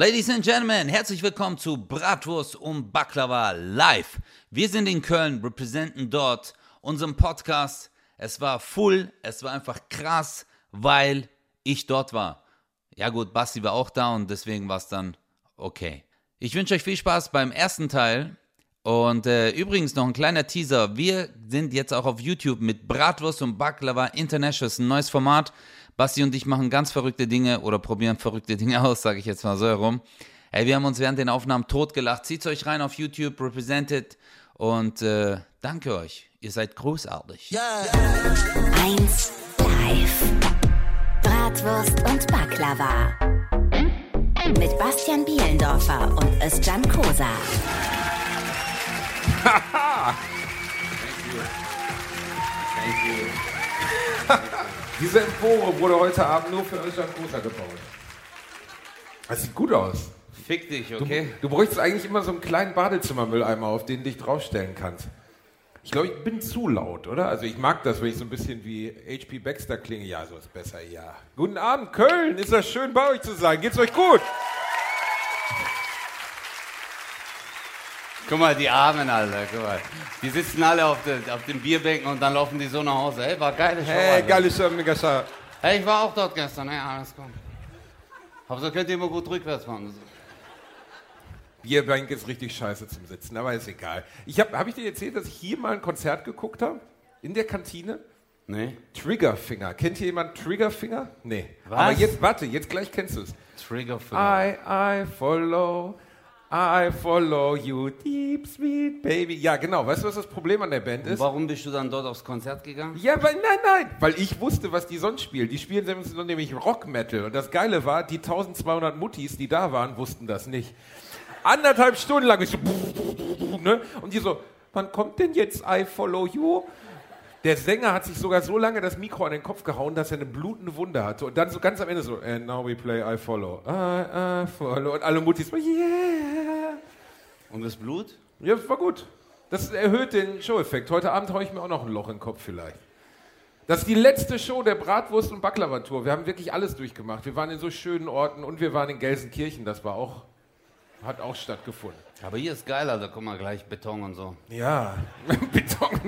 Ladies and Gentlemen, herzlich willkommen zu Bratwurst und Baklava live. Wir sind in Köln, representen dort unseren Podcast. Es war full, es war einfach krass, weil ich dort war. Ja gut, Basti war auch da und deswegen war es dann okay. Ich wünsche euch viel Spaß beim ersten Teil. Und äh, übrigens noch ein kleiner Teaser. Wir sind jetzt auch auf YouTube mit Bratwurst und Baklava International. Ein neues Format. Basti und ich machen ganz verrückte Dinge oder probieren verrückte Dinge aus, sage ich jetzt mal so herum. Ey, wir haben uns während den Aufnahmen totgelacht. Zieht euch rein auf YouTube, Represented und äh, danke euch. Ihr seid großartig. Yeah. Eins live. Bratwurst und Baklava. Mit Bastian Bielendorfer und Özcan Kosa. Diese Empore wurde heute Abend nur für Özcan Kosa gebaut. Das sieht gut aus. Fick dich, Du, okay? du bräuchtest eigentlich immer so einen kleinen Badezimmermülleimer, auf den du dich draufstellen kannst. Ich glaube, ich bin zu laut, oder? Also ich mag das, wenn ich so ein bisschen wie H.P. Baxter klinge. Ja, so ist besser, ja. Guten Abend, Köln. Ist das schön, bei euch zu sein. Geht's euch gut? Guck mal, die Armen, Alter, guck mal. Die sitzen alle auf, de, auf den Bierbänken und dann laufen die so nach Hause. Hey, war geile Show, Hey, geile Show, Show. Hey, ich war auch dort gestern, hey, alles gut. Hauptsache könnt ihr immer gut rückwärts fahren. Bierbank ist richtig scheiße zum Sitzen, aber ist egal. Ich habe hab ich dir erzählt, dass ich hier mal ein Konzert geguckt habe? In der Kantine? Nee? Triggerfinger. Kennt hier jemand Triggerfinger? Nee. Was? Aber jetzt, warte, jetzt gleich kennst du es. Triggerfinger. I, I follow, I follow you, deep sweet baby. Ja, genau. Weißt du, was das Problem an der Band ist? Warum bist du dann dort aufs Konzert gegangen? Ja, weil, nein, nein, weil ich wusste, was die sonst spielen. Die spielen nämlich Rock Metal. Und das Geile war, die 1200 Muttis, die da waren, wussten das nicht. Anderthalb Stunden lang, ich so, ne? Und die so, wann kommt denn jetzt I Follow You? Der Sänger hat sich sogar so lange das Mikro an den Kopf gehauen, dass er eine blutende Wunde hatte. Und dann so ganz am Ende so, and now we play I Follow. I, I Follow. Und alle Muttis so, yeah. Und das Blut? Ja, war gut. Das erhöht den Show-Effekt. Heute Abend haue ich mir auch noch ein Loch in den Kopf vielleicht. Das ist die letzte Show der Bratwurst- und Baklava-Tour. Wir haben wirklich alles durchgemacht. Wir waren in so schönen Orten und wir waren in Gelsenkirchen. Das war auch, hat auch stattgefunden. Aber hier ist geil, Alter. Guck mal, gleich Beton und so. Ja, Beton.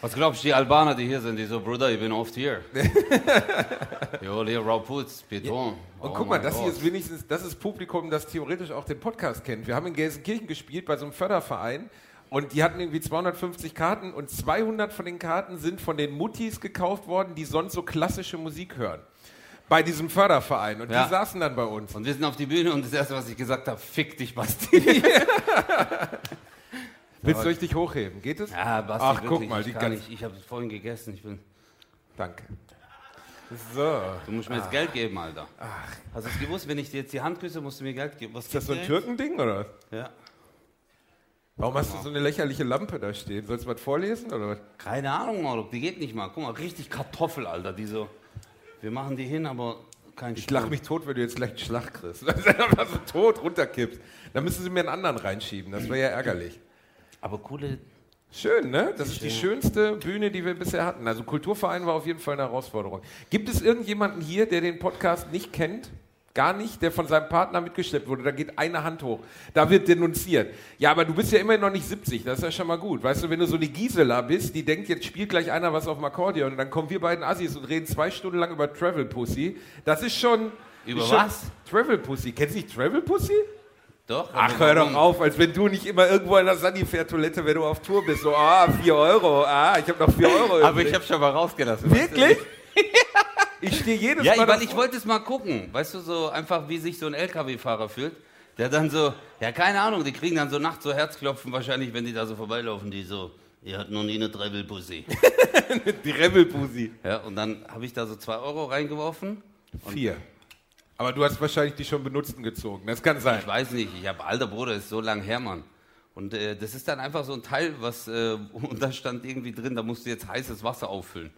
Was glaubst du, die Albaner, die hier sind, die so, Bruder, ich bin oft hier. jo, hier Rauputz, Beton. Und Oh guck mal, das hier Gott. ist wenigstens, das ist Publikum, das theoretisch auch den Podcast kennt. Wir haben in Gelsenkirchen gespielt bei so einem Förderverein und die hatten irgendwie 250 Karten und 200 von den Karten sind von den Muttis gekauft worden, die sonst so klassische Musik hören. Bei diesem Förderverein. Und Ja. die saßen dann bei uns. Und wir sind auf die Bühne und das erste, was ich gesagt habe, fick dich, Basti. Willst du dich hochheben? Geht es? Ja, Basti, Ach, wirklich, guck mal, die ich kann nicht. Ich habe es vorhin gegessen. Ich bin, Danke. So. du musst mir jetzt Geld geben, Alter. Hast du es gewusst? Wenn ich dir jetzt die Hand küsse, musst du mir Geld geben. Was Ist das so ein Türkending oder was? Ja. Warum hast du so eine lächerliche Lampe da stehen? Sollst du was vorlesen oder was? Keine Ahnung, Marok, die geht nicht mal. Guck mal, richtig Kartoffel, Alter. Die so, wir machen die hin, aber kein Ich lach mich tot, wenn du jetzt gleich einen Schlag kriegst. Dass du einfach so tot runterkippst. Dann müssen sie mir einen anderen reinschieben. Das wäre ja ärgerlich. Aber coole. Schön, ne? Das ist die schönste Bühne, die wir bisher hatten. Also Kulturverein war auf jeden Fall eine Herausforderung. Gibt es irgendjemanden hier, der den Podcast nicht kennt? Gar nicht, der von seinem Partner mitgeschleppt wurde. Da geht eine Hand hoch. Da wird denunziert. Ja, aber du bist ja immerhin noch nicht 70. Das ist ja schon mal gut. Weißt du, wenn du so eine Gisela bist, die denkt, jetzt spielt gleich einer was auf dem Akkordeon und dann kommen wir beiden Assis und reden zwei Stunden lang über Travel Pussy. Das ist schon. Über ist schon was? Travel Pussy. Kennst du nicht Travel Pussy? Doch? Ach, aber hör doch auf, als wenn du nicht immer irgendwo in der Sanifair-Toilette, wenn du auf Tour bist, so, ah, 4 Euro, ah, ich habe noch 4 Euro. Aber übrig. ich habe schon mal rausgelassen. Wirklich? Ich stehe jedes Ja, Mal. ich, weil ich wollte es mal gucken. Weißt du, so einfach, wie sich so ein LKW-Fahrer fühlt. Der dann so, ja, keine Ahnung, die kriegen dann so nachts so Herzklopfen wahrscheinlich, wenn die da so vorbeilaufen, die so, ihr habt noch nie eine Treibelpussy. Die Rebelpussy. ja, und dann habe ich da so zwei Euro reingeworfen. Vier. Aber du hast wahrscheinlich die schon benutzten gezogen. Das kann sein. Ich weiß nicht, ich habe, alter Bruder, ist so lang her, Mann. Und äh, das ist dann einfach so ein Teil, was, äh, und da stand irgendwie drin, da musst du jetzt heißes Wasser auffüllen.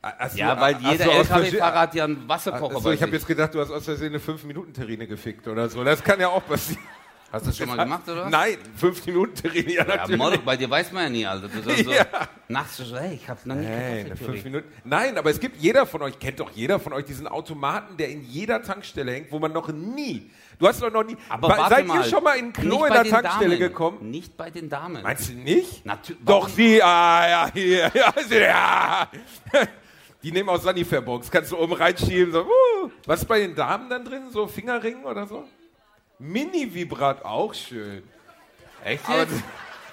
Ach Ja, weil ach jeder LKW-Fahrer hat ja einen Versehen- Wasserkocher Ach so, ich habe jetzt gedacht, du hast aus Versehen eine 5-Minuten-Terrine gefickt oder so. Das kann ja auch passieren. Hast du das schon mal gemacht, oder? Nein, fünf Minuten Terrine, ja, Ja, natürlich. Mordok, bei dir weiß man ja nie, Alter. Du sollst so Ja. nachts so, hey, ich hab's noch nie Kartoffelpüree. fünf Minuten. Nein, aber es gibt jeder von euch, kennt doch jeder von euch diesen Automaten, der in jeder Tankstelle hängt, wo man noch nie. Du hast doch noch nie. Aber warte seid mal. ihr schon mal in Klo in der Tankstelle Damen. gekommen? Nicht bei den Damen. Meinst du nicht? Natü- Doch, die, ah, ja, hier, ja, ja. Die nehmen aus Sanifair-Box, kannst du oben reinschieben, so, uh. Was ist bei den Damen dann drin? So Fingerringen oder so? Mini-Vibrat, auch schön. Echt Aber, du-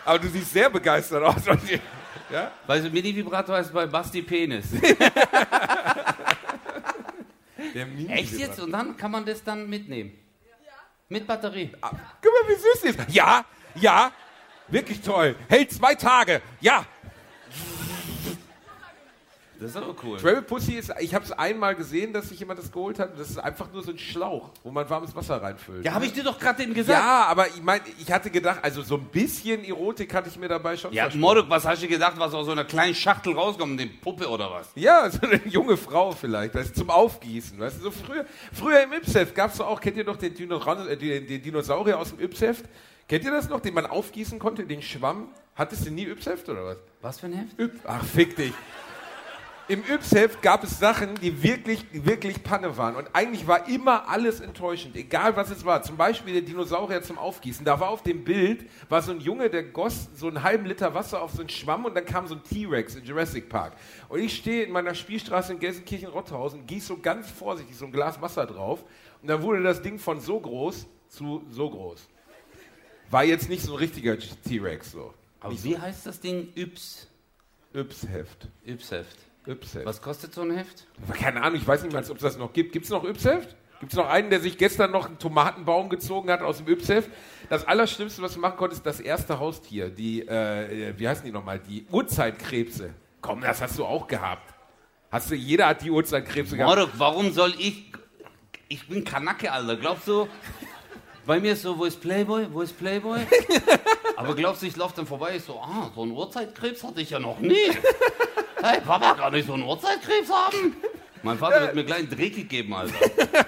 aber du siehst sehr begeistert aus. Ja? Weißt du, Mini-Vibrator heißt bei Basti Penis. Echt jetzt? Und dann kann man das dann mitnehmen? Mit Batterie. Ah, Guck mal, wie süß die ist. Ja, ja, wirklich toll. Hält zwei Tage. Ja. Das ist aber cool. Travel Pussy ist, ich habe es einmal gesehen, dass sich jemand das geholt hat. Das ist einfach nur so ein Schlauch, wo man warmes Wasser reinfüllt. Ja, habe ich dir doch gerade eben gesagt. Ja, aber ich meine, ich hatte gedacht, also so ein bisschen Erotik hatte ich mir dabei schon Ja. Mordok, was hast du gedacht, was aus so einer kleinen Schachtel rauskommt? Die Puppe oder was? Ja, so eine junge Frau vielleicht, das ist zum Aufgießen. Weißt du, so früher, früher im Yps-Heft gab es auch, kennt ihr noch den, Dinoran- äh, den, den Dinosaurier aus dem Yps-Heft? Kennt ihr das noch, den man aufgießen konnte, den Schwamm? Hattest du nie Yps-Heft oder was? Was für ein Heft? Yp Ach, fick dich. Im Yps-Heft gab es Sachen, die wirklich, wirklich Panne waren. Und eigentlich war immer alles enttäuschend, egal was es war. Zum Beispiel der Dinosaurier zum Aufgießen. Da war auf dem Bild, war so ein Junge, der goss so einen halben Liter Wasser auf so einen Schwamm und dann kam so ein T-Rex in Jurassic Park. Und ich stehe in meiner Spielstraße in Gelsenkirchen-Rotthausen, gieße so ganz vorsichtig so ein Glas Wasser drauf. Und dann wurde das Ding von so groß zu so groß. War jetzt nicht so ein richtiger T-Rex so. Aber wie heißt das Ding? Yps. Yps-Heft. Yps-Heft. Yps-Heft. Was kostet so ein Heft? Keine Ahnung, ich weiß nicht mal, ob es das noch gibt. Gibt es noch Ypsheft? Gibt es noch einen, der sich gestern noch einen Tomatenbaum gezogen hat aus dem Ypsheft? Das Allerschlimmste, was du machen konntest, das erste Haustier, die, äh, wie heißen die nochmal? Die Urzeitkrebse. Komm, das hast du auch gehabt. Hast du, jeder hat die Urzeitkrebse gehabt. Mordok, warum soll ich. Ich bin Kanacke, Alter. Glaubst du, bei mir ist so, wo ist Playboy? Wo ist Playboy? Aber glaubst du, ich laufe dann vorbei, ich so, ah, so einen Urzeitkrebs hatte ich ja noch nie. Hey, Papa, kann ich so einen Urzeitkrebs haben? Mein Vater wird mir gleich einen Dreh gegeben, Alter.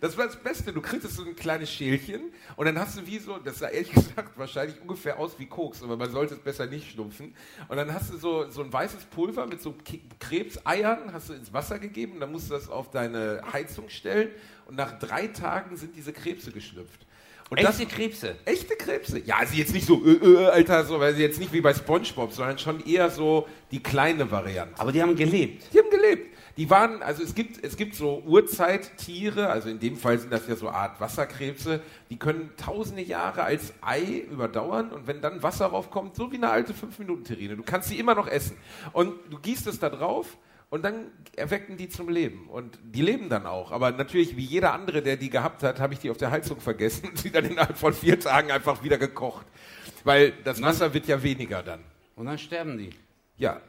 Das war das Beste. Du kriegst so ein kleines Schälchen und dann hast du wie so, das sah ehrlich gesagt wahrscheinlich ungefähr aus wie Koks, aber man sollte es besser nicht schnupfen. Und dann hast du so, so ein weißes Pulver mit so Krebseiern, hast du ins Wasser gegeben, dann musst du das auf deine Heizung stellen und nach drei Tagen sind diese Krebse geschlüpft. Und Echte Krebse. Echte Krebse? Ja, also jetzt nicht so, äh, äh, Alter, so, weil sie jetzt nicht wie bei Spongebob, sondern schon eher so die kleine Variante. Aber die haben gelebt. Die haben gelebt. Die waren, also es gibt, es gibt so Urzeittiere, also in dem Fall sind das ja so Art Wasserkrebse, die können tausende Jahre als Ei überdauern und wenn dann Wasser raufkommt, so wie eine alte 5-Minuten-Terrine, du kannst sie immer noch essen. Und du gießt es da drauf und dann erwecken die zum Leben. Und die leben dann auch. Aber natürlich, wie jeder andere, der die gehabt hat, habe ich die auf der Heizung vergessen und sie dann innerhalb von vier Tagen einfach wieder gekocht. Weil das Wasser wird ja weniger dann. Und dann sterben die. Ja.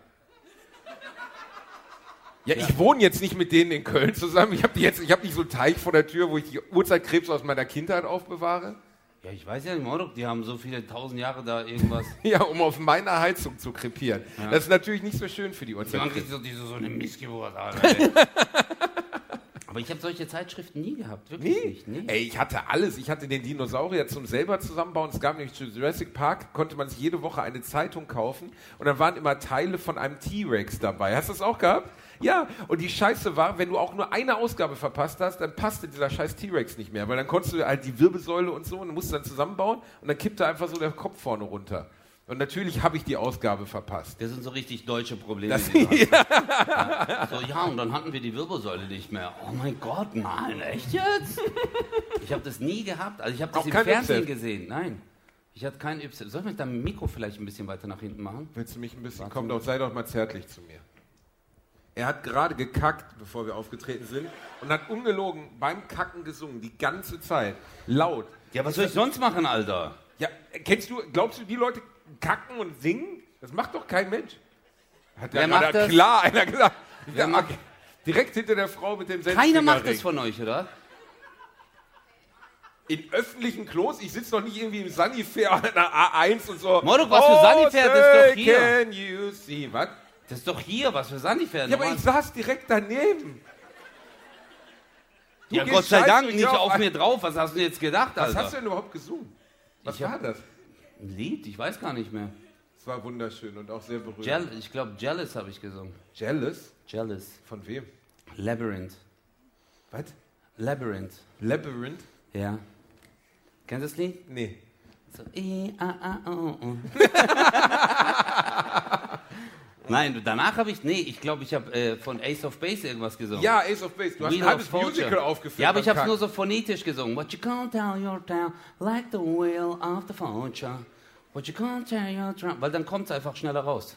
Ja, ich wohne jetzt nicht mit denen in Köln zusammen. Ich habe jetzt, ich habe nicht so einen Teich vor der Tür, wo ich die Urzeitkrebse aus meiner Kindheit aufbewahre. Ja, ich weiß ja nicht, Mordok, die haben so viele tausend Jahre da irgendwas. Ja, um auf meiner Heizung zu krepieren. Das ist natürlich nicht so schön für die Man Urzeitkrebse. kriegt so, diese, so eine Missgeburt, Alter. Aber ich habe solche Zeitschriften nie gehabt, wirklich Nee. nicht. Nee. Ey, ich hatte alles. Ich hatte den Dinosaurier zum selber zusammenbauen. Es gab nämlich zu Jurassic Park, konnte man sich jede Woche eine Zeitung kaufen und da waren immer Teile von einem T-Rex dabei. Hast du das auch gehabt? Ja, und die Scheiße war, wenn du auch nur eine Ausgabe verpasst hast, dann passte dieser scheiß T-Rex nicht mehr, weil dann konntest du halt die Wirbelsäule und so und musst dann zusammenbauen und dann kippte einfach so der Kopf vorne runter. Und natürlich habe ich die Ausgabe verpasst. Das sind so richtig deutsche Probleme. Das- hast. ja. So, ja, und dann hatten wir die Wirbelsäule nicht mehr. Oh mein Gott, nein, echt jetzt? Ich habe das nie gehabt. Also ich habe das Auch im Fernsehen Yps-Heft? gesehen. Nein. Ich hatte kein Yps. Soll ich mit deinem Mikro vielleicht ein bisschen weiter nach hinten machen? Willst du mich ein bisschen, komm doch, sei doch mal zärtlich zu mir. Er hat gerade gekackt, bevor wir aufgetreten sind, und hat ungelogen beim Kacken gesungen, die ganze Zeit, laut. Ja, was soll ich sonst machen, Alter? Ja, kennst du, glaubst du, die Leute kacken und singen? Das macht doch kein Mensch. Hat Wer ja macht das? klar einer gesagt. Wer macht- direkt hinter der Frau mit dem Keiner macht das von euch, oder? In öffentlichen Klos, ich sitze doch nicht irgendwie im Sanifair an der A1 und so. Mordok, was für Sanifair, das ist doch hier. Can you see? Was? Das ist doch hier, was für Sanifair. Ja, aber ich saß direkt daneben. Du Ja, Gott sei Dank nicht auf auf mir drauf. Was hast du jetzt gedacht, Was Alter? hast du denn überhaupt gesungen? Was Ich war das? Ein Lied? Ich weiß gar nicht mehr. Es war wunderschön und auch sehr berührend. Jeal ich glaube, Jealous habe ich gesungen. Jealous? Jealous. Von wem? Labyrinth. Was? Labyrinth. Labyrinth? Ja. Kennst du das Lied? Nee. So, I, A, A, O, O. Nein, danach habe ich, nee, ich glaube, ich habe äh, von Ace of Base irgendwas gesungen. Ja, Ace of Base. Du hast Wheel ein halbes. Musical aufgeführt. Ja, aber ich habe es nur so phonetisch gesungen. What you can't tell your town, like the wheel of the fortune. What you can't tell your town, weil dann kommt es einfach schneller raus.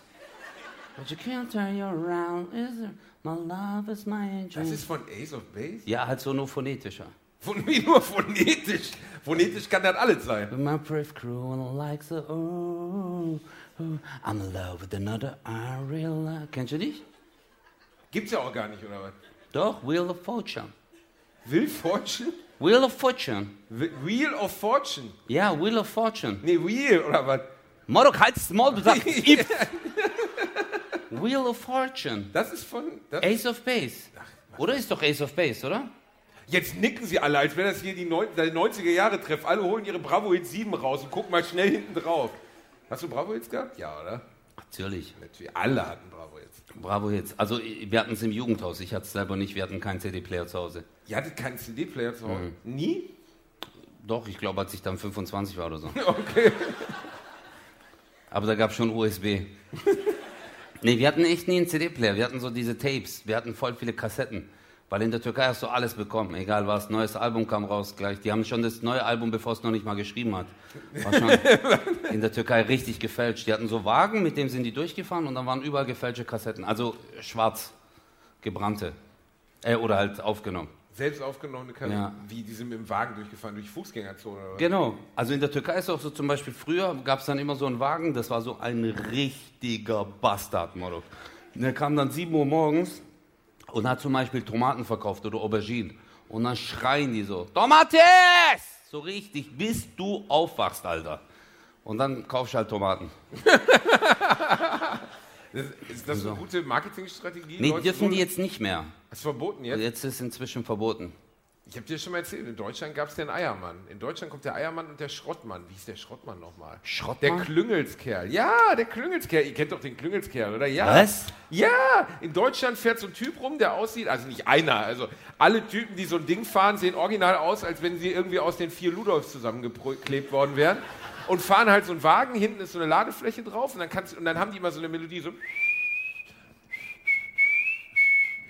What you can't tell your round is my love is my angel. Das ist von Ace of Base? ja, halt so nur phonetischer. Von mir nur phonetisch. Phonetisch kann das alles sein. My brave crew likes the oh, oh, I'm in love with another I real. Kennst du dich? Gibt's ja auch gar nicht, oder was? Doch, Wheel of Fortune. Will Fortune? Wheel of Fortune. Wh- Wheel of Fortune? Ja, Wheel of Fortune. Nee, Wheel, oder was? Morok, halt's Maul, du sagst If. Wheel of Fortune. Das ist von... Das Ace of Base. Oder ist doch Ace of Base, oder? Jetzt nicken sie alle, als wäre das hier die neun- der 90er-Jahre-Treff. Alle holen ihre Bravo Hits 7 raus und gucken mal schnell hinten drauf. Hast du Bravo Hits gehabt? Ja, oder? Natürlich. Natürlich, alle hatten Bravo Hits. Bravo jetzt. Also, wir hatten es im Jugendhaus. Ich hatte es selber nicht. Wir hatten keinen CD-Player zu Hause. Ihr hattet keinen CD-Player zu Hause? Mhm. Nie? Doch, ich glaube, als ich dann 25 war oder so. Okay. Aber da gab es schon USB. nee, wir hatten echt nie einen CD-Player. Wir hatten so diese Tapes. Wir hatten voll viele Kassetten. Weil in der Türkei hast du alles bekommen. Egal was. Neues Album kam raus gleich. Die haben schon das neue Album, bevor es noch nicht mal geschrieben hat. War schon in der Türkei richtig gefälscht. Die hatten so Wagen, mit dem sind die durchgefahren und dann waren überall gefälschte Kassetten. Also schwarz gebrannte. Äh, oder halt aufgenommen. Selbst aufgenommene Kassette. Ja. Wie, die sind mit dem Wagen durchgefahren, durch Fußgängerzone oder was? Genau. Also in der Türkei ist auch so zum Beispiel früher gab es dann immer so einen Wagen, das war so ein richtiger Bastard, Morok. Der kam dann 7 Uhr morgens und hat zum Beispiel Tomaten verkauft oder Auberginen. Und dann schreien die so, Tomates! So richtig, bis du aufwachst, Alter. Und dann kaufst du halt Tomaten. Das, ist das eine gute Marketingstrategie? Nee, Leute dürfen so- die jetzt nicht mehr. Ist verboten jetzt? Jetzt ist inzwischen verboten. Ich habe dir schon mal erzählt, in Deutschland gab es den Eiermann. In Deutschland kommt der Eiermann und der Schrottmann. Wie ist der Schrottmann nochmal? Schrottmann? Der Klüngelskerl. Ja, der Klüngelskerl. Ihr kennt doch den Klüngelskerl, oder? Ja. Was? Ja, in Deutschland fährt so ein Typ rum, der aussieht, also nicht einer, also alle Typen, die so ein Ding fahren, sehen original aus, als wenn sie irgendwie aus den vier Ludolfs zusammengeklebt worden wären. Und fahren halt so einen Wagen, hinten ist so eine Ladefläche drauf und dann, kannst, und dann haben die immer so eine Melodie, so.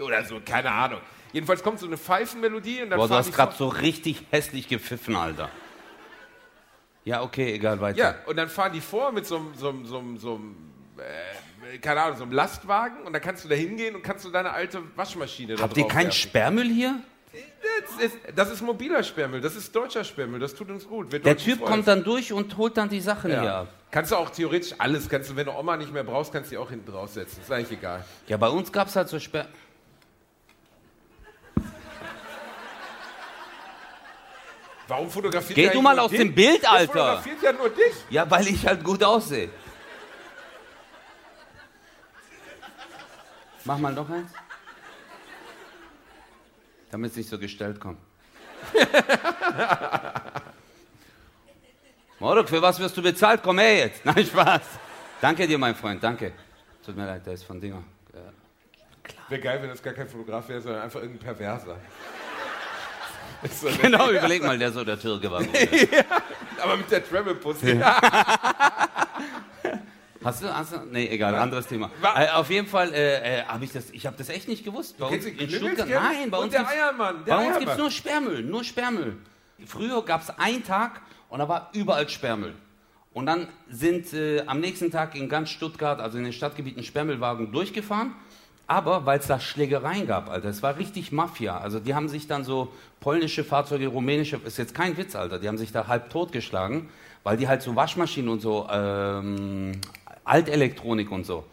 Oder so, keine Ahnung. Jedenfalls kommt so eine Pfeifenmelodie und dann Boah, du hast gerade so richtig hässlich gepfiffen, Alter. Ja, okay, egal, weiter. Ja, und dann fahren die vor mit so einem, so einem, so einem, so einem äh, keine Ahnung, so einem Lastwagen und dann kannst du da hingehen und kannst du deine alte Waschmaschine da Habt ihr keinen werfen. Sperrmüll hier? Das ist, das ist mobiler Sperrmüll, das ist deutscher Sperrmüll, das tut uns gut. Der Typ freuen kommt dann durch und holt dann die Sachen hier ja. ab. Kannst du auch theoretisch alles, kannst du, wenn du Oma nicht mehr brauchst, kannst du die auch hinten draufsetzen. Ist eigentlich egal. Ja, bei uns gab es halt so Sperr... Warum fotografiert Geh der du mal aus dich? dem Bild, Der Alter. fotografiert ja nur dich. Ja, weil ich halt gut aussehe. Mach mal noch eins. Damit es nicht so gestellt kommt. Morok, für was wirst du bezahlt? Komm her jetzt. Nein, Spaß. Danke dir, mein Freund, danke. Tut mir leid, der ist von Dinger. Ja. Wäre geil, wenn das gar kein Fotograf wäre, sondern einfach irgendein Perverser. So. Genau, überleg mal, der so der Türke war. Aber mit der Travel-Pussy. Hast du, hast du? Nee, egal, anderes Thema. Äh, auf jeden Fall äh, äh, habe ich das, ich habe das echt nicht gewusst. Bei uns in Stuttgart, nein, bei uns der gibt's- Eiermann, der bei uns gibt es nur Sperrmüll, nur Sperrmüll. Früher gab es einen Tag und da war überall Sperrmüll. Und dann sind äh, am nächsten Tag in ganz Stuttgart, also in den Stadtgebieten, Sperrmüllwagen durchgefahren. Aber weil es da Schlägereien gab, Alter, es war richtig Mafia. Also die haben sich dann so polnische Fahrzeuge, rumänische, ist jetzt kein Witz, Alter, die haben sich da halb totgeschlagen, weil die halt so Waschmaschinen und so, ähm, Altelektronik und so,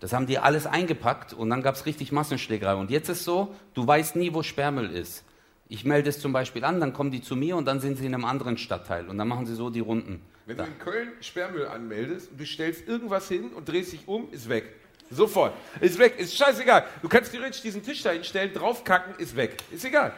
das haben die alles eingepackt und dann gab es richtig Massenschlägerei. Und jetzt ist so, du weißt nie, wo Sperrmüll ist. Ich melde es zum Beispiel an, dann kommen die zu mir und dann sind sie in einem anderen Stadtteil und dann machen sie so die Runden. Wenn du in Köln Sperrmüll anmeldest und du stellst irgendwas hin und drehst dich um, ist weg. Sofort. Ist weg. Ist scheißegal. Du kannst theoretisch diesen Tisch da hinstellen, draufkacken, ist weg. Ist egal.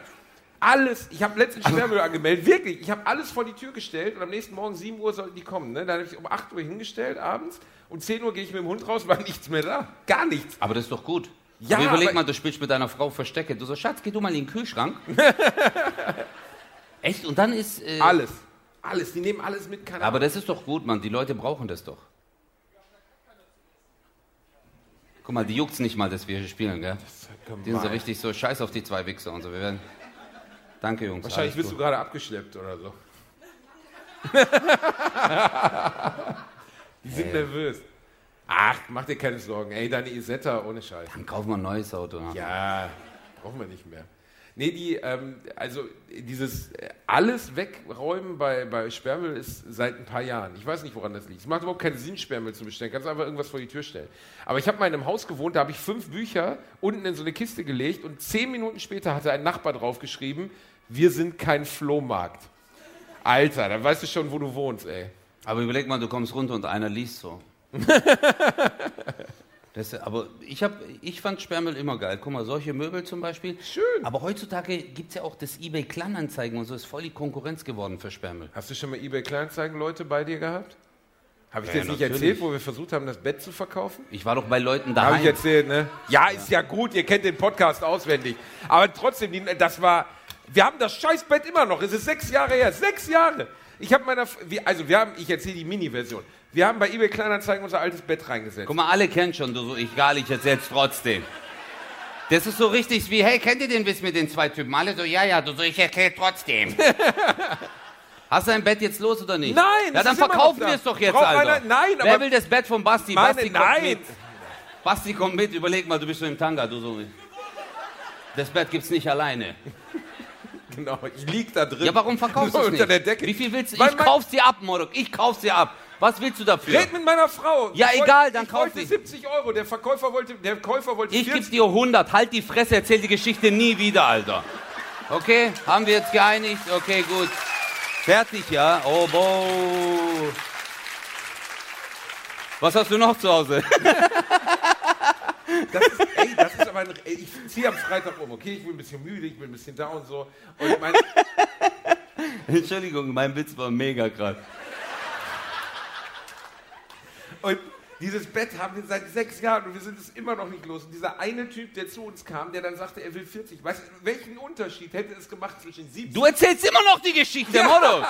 Alles, ich habe letztens Sperrmüll angemeldet, wirklich. Ich habe alles vor die Tür gestellt und am nächsten Morgen 7 Uhr sollten die kommen. Ne? Dann habe ich um 8 Uhr hingestellt abends und 10 Uhr gehe ich mit dem Hund raus, war nichts mehr da. Gar nichts. Aber das ist doch gut. Ja, aber überleg aber- mal, du spielst mit deiner Frau Verstecke. Du so, Schatz, geh du mal in den Kühlschrank. Echt? Und dann ist. Äh, Alles. Alles. Die nehmen alles mit, keine Aber das ist doch gut, Mann. Die Leute brauchen das doch. Guck mal, die juckt's nicht mal, dass wir hier spielen, gell? Die sind so richtig so, scheiß auf die zwei Wichser und so. Wir werden. Danke, Jungs. Wahrscheinlich wirst du gerade abgeschleppt oder so. die sind nervös. Ach, mach dir keine Sorgen. Ey, deine Isetta ohne Scheiß. Dann kaufen wir ein neues Auto. Ne? Ja, brauchen wir nicht mehr. Nee, die, ähm, also dieses äh, alles wegräumen bei, bei Sperrmüll ist seit ein paar Jahren. Ich weiß nicht, woran das liegt. Es macht überhaupt keinen Sinn, Sperrmüll zu bestellen. Kannst einfach irgendwas vor die Tür stellen. Aber ich habe mal in einem Haus gewohnt, da habe ich fünf Bücher unten in so eine Kiste gelegt und zehn Minuten später hatte ein Nachbar draufgeschrieben, wir sind kein Flohmarkt. Alter, dann weißt du schon, wo du wohnst, ey. Aber überleg mal, du kommst runter und einer liest so. das, aber ich, hab, ich fand Sperrmüll immer geil. Guck mal, solche Möbel zum Beispiel. Schön. Aber heutzutage gibt es ja auch das eBay Kleinanzeigen und so ist voll die Konkurrenz geworden für Sperrmüll. Hast du schon mal eBay Kleinanzeigen Leute bei dir gehabt? Habe ich Ja, dir das nicht natürlich. erzählt, wo wir versucht haben, das Bett zu verkaufen? Ich war doch bei Leuten Habe daheim. ich erzählt, ne? Ja, ist ja gut, ihr kennt den Podcast auswendig. Aber trotzdem, das war. Wir haben das Scheißbett immer noch. Es ist sechs Jahre her. Sechs Jahre. Ich habe meiner. Also, wir haben. Ich erzähle die Mini-Version. Wir haben bei eBay Kleinanzeigen unser altes Bett reingesetzt. Guck mal, alle kennen schon, du so, egal, ich erzähl's trotzdem. Das ist so richtig wie, hey, kennt ihr den Witz mit den zwei Typen? Alle so, ja, ja, du so, ich erzähl trotzdem. Hast du dein Bett jetzt los oder nicht? Nein, Ja, dann verkaufen wir es doch jetzt, Braucht Alter. einer- nein, Wer aber- will das Bett von Basti? Meine- Basti kommt nein. mit. Basti kommt mit, überleg mal, du bist so im Tanga, du so. Das Bett gibt's nicht alleine. Genau, ich lieg da drin. Ja, warum verkaufst du es nicht? unter der Decke. Wie viel willst du? Weil Ich mein- kauf sie ab, Morok. Ich kauf sie ab. Was willst du dafür? Red mit meiner Frau. Ja, Ich egal, wollte- dann ich kauf wollte sie. 70 Euro. Der Verkäufer wollte, der Käufer wollte Ich 40. geb dir 100. Halt die Fresse, erzähl die Geschichte nie wieder, Alter. Okay, haben wir jetzt geeinigt? Okay, gut. Fertig, ja? Oh, boah. Was hast du noch zu Hause? Das ist, ey, das ist aber ein, ey, ich ziehe am Freitag um, okay? Ich bin ein bisschen müde, ich bin ein bisschen down so. Und mein, Entschuldigung, mein Witz war mega gerade. Und dieses Bett haben wir seit sechs Jahren und wir sind es immer noch nicht los. Und dieser eine Typ, der zu uns kam, der dann sagte, er will 40. Weißt du, welchen Unterschied hätte es gemacht zwischen 70 Du erzählst immer noch die Geschichte, Motto.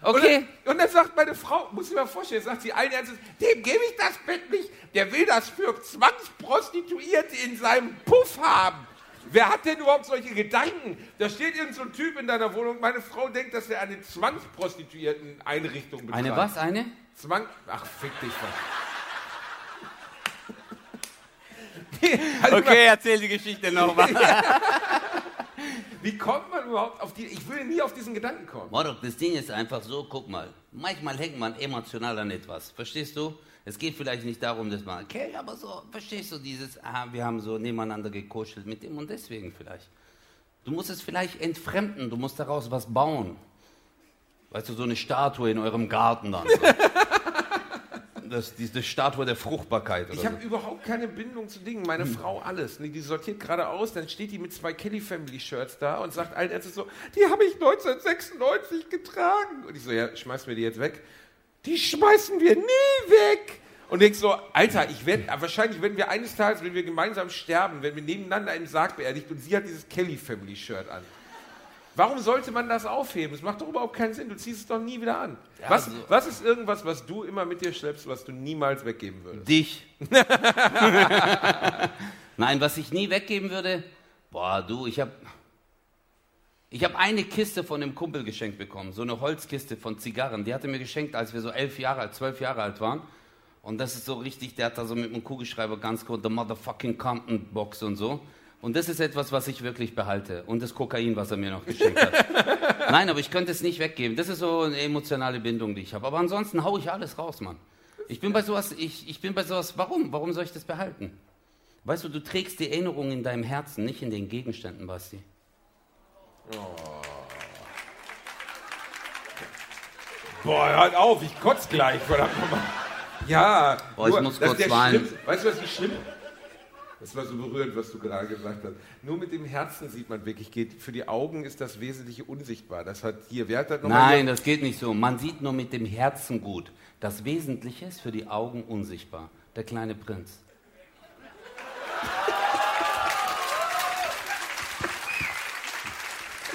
Okay. Und, und dann sagt meine Frau, muss ich mir vorstellen, sagt sie allen Ernstes, dem gebe ich das Bett nicht, der will das für Zwangsprostituierte in seinem Puff haben. Wer hat denn überhaupt solche Gedanken? Da steht irgend so ein Typ in deiner Wohnung, meine Frau denkt, dass er eine Zwangsprostituierten-Einrichtung betreibt. Eine was? Eine? Zwang. Ach, fick dich was. also, Okay, erzähl die Geschichte nochmal. Wie kommt man überhaupt auf die. Ich würde nie auf diesen Gedanken kommen. Morok, das Ding ist einfach so, guck mal. Manchmal hängt man emotional an etwas. Verstehst du? Es geht vielleicht nicht darum, dass man, okay, aber so, verstehst du, dieses, ah, wir haben so nebeneinander gekuschelt mit dem und deswegen vielleicht. Du musst es vielleicht entfremden, du musst daraus was bauen. Weißt du, so eine Statue in eurem Garten dann. So. Das, diese Statue der Fruchtbarkeit. Ich so. habe überhaupt keine Bindung zu Dingen. Meine Frau alles. Die sortiert gerade aus, dann steht die mit zwei Kelly Family Shirts da und sagt allen Ernstes so, die habe ich 1996 getragen. Und ich so, ja, schmeißen wir die jetzt weg? Die schmeißen wir nie weg. Und ich so, Alter, ich werde, wahrscheinlich werden wir eines Tages, wenn wir gemeinsam sterben, wenn wir nebeneinander im Sarg beerdigt und sie hat dieses Kelly Family Shirt an. Warum sollte man das aufheben? Das macht doch überhaupt keinen Sinn. Du ziehst es doch nie wieder an. Ja, was, also- was ist irgendwas, was du immer mit dir schleppst, was du niemals weggeben würdest? Dich. Nein, was ich nie weggeben würde, boah, du, ich habe ich hab eine Kiste von einem Kumpel geschenkt bekommen, so eine Holzkiste von Zigarren. Die hat er mir geschenkt, als wir so elf Jahre alt, zwölf Jahre alt waren. Und das ist so richtig, der hat da so mit einem Kugelschreiber ganz kurz, the motherfucking Compton Box und so. Und das ist etwas, was ich wirklich behalte. Und das Kokain, was er mir noch geschenkt hat. Nein, aber ich könnte es nicht weggeben. Das ist so eine emotionale Bindung, die ich habe. Aber ansonsten hau ich alles raus, Mann. Ich bin bei sowas, ich, ich bin bei sowas, warum? Warum soll ich das behalten? Weißt du, du trägst die Erinnerung in deinem Herzen, nicht in den Gegenständen, Basti. Boah, hört auf, ich kotz gleich, verdammt nochmal. Ja, Boah, ich nur, muss kurz ist weinen. Weißt du, was die schlimm Das war so berührend, was du gerade gesagt hast. Nur mit dem Herzen sieht man wirklich, geht. Für die Augen ist das Wesentliche unsichtbar. Das hat hier, wer hat das nochmal? Nein, das geht nicht so. Man sieht nur mit dem Herzen gut. Das Wesentliche ist für die Augen unsichtbar. Der kleine Prinz.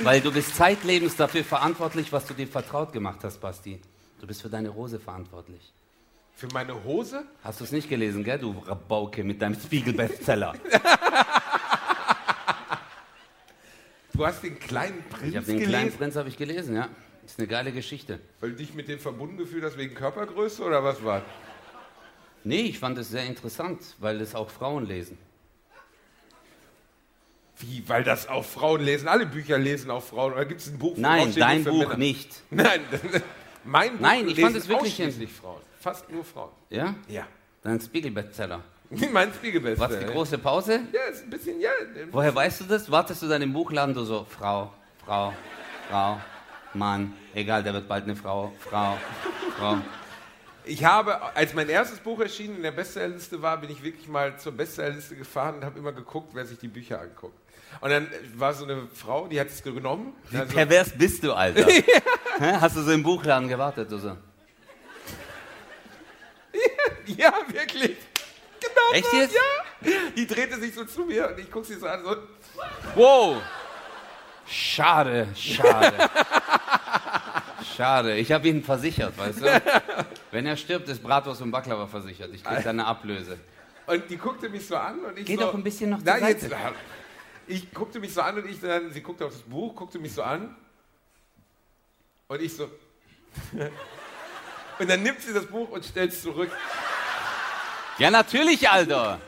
Weil du bist zeitlebens dafür verantwortlich, was du dir vertraut gemacht hast, Basti. Du bist für deine Rose verantwortlich. Für meine Hose? Hast du es nicht gelesen, gell, du Rabauke mit deinem Spiegel-Bestseller? Du hast den kleinen Prinz Ich den gelesen? kleinen Prinz habe ich gelesen, ja. Ist eine geile Geschichte. Weil du dich mit dem verbunden gefühlt hast wegen Körpergröße oder was war? Nee, ich fand es sehr interessant, weil es auch Frauen lesen. Wie? Weil das auch Frauen lesen? Alle Bücher lesen auch Frauen. Oder gibt es ein Buch, Nein, dein Buch Männer? nicht. Nein, mein Buch Nein, ich fand es wirklich ausschließlich Frauen. Fast nur Frauen. Ja? Ja. Dein Spiegel-Bestseller. mein Spiegelbeste. Was, die große Pause? Ja, ist ein bisschen, ja. Woher weißt du das? Wartest du dann im Buchladen, du so, Frau, Frau, Frau, Mann, egal, der wird bald eine Frau, Frau, Frau. Ich habe, als mein erstes Buch erschienen in der Bestsellerliste war, bin ich wirklich mal zur Bestsellerliste gefahren und habe immer geguckt, wer sich die Bücher anguckt. Und dann war so eine Frau, die hat es genommen. Wie Also, pervers bist du, Alter? Hä? Hast du so im Buchladen gewartet, du so? ja, wirklich. Genau Echt so, jetzt? Ja. Die drehte sich so zu mir und ich gucke sie so an, so, Wow! Schade, schade. Schade, ich habe ihn versichert, weißt du? Wenn er stirbt, ist Bratwurst und Baklava versichert. Ich krieg dann eine Ablöse. Und die guckte mich so an und ich Geh so... doch ein bisschen noch zur Seite. jetzt... Ich guckte mich so an und ich dann... Sie guckte auf das Buch, guckte mich so an und ich so... und dann nimmt sie das Buch und stellt es zurück. Ja, natürlich, Alter.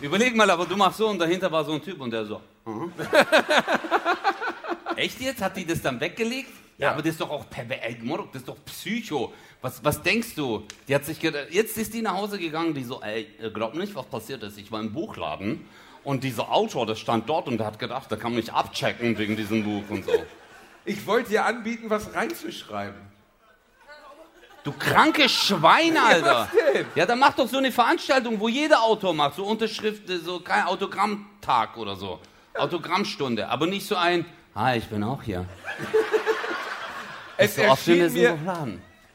Überleg mal, aber du machst so und dahinter war so ein Typ und der so. mhm. Echt jetzt? Hat die das dann weggelegt? Ja, aber das ist doch auch perver- ey, Morok, das ist doch Psycho. Was, was denkst du? Die hat sich jetzt ist die nach Hause gegangen, die so, ey, ihr glaubt nicht, was passiert ist. Ich war im Buchladen und dieser Autor, der stand dort und der hat gedacht, da kann man nicht abchecken wegen diesem Buch und so. Ich wollte ihr anbieten, was reinzuschreiben. Du kranke Schwein, Alter. was denn? Ja, dann mach doch so eine Veranstaltung, wo jeder Autor macht, so Unterschrift, so kein Autogrammtag oder so. Autogrammstunde, aber nicht so ein, hi, ich bin auch hier. Es So erschien, mir,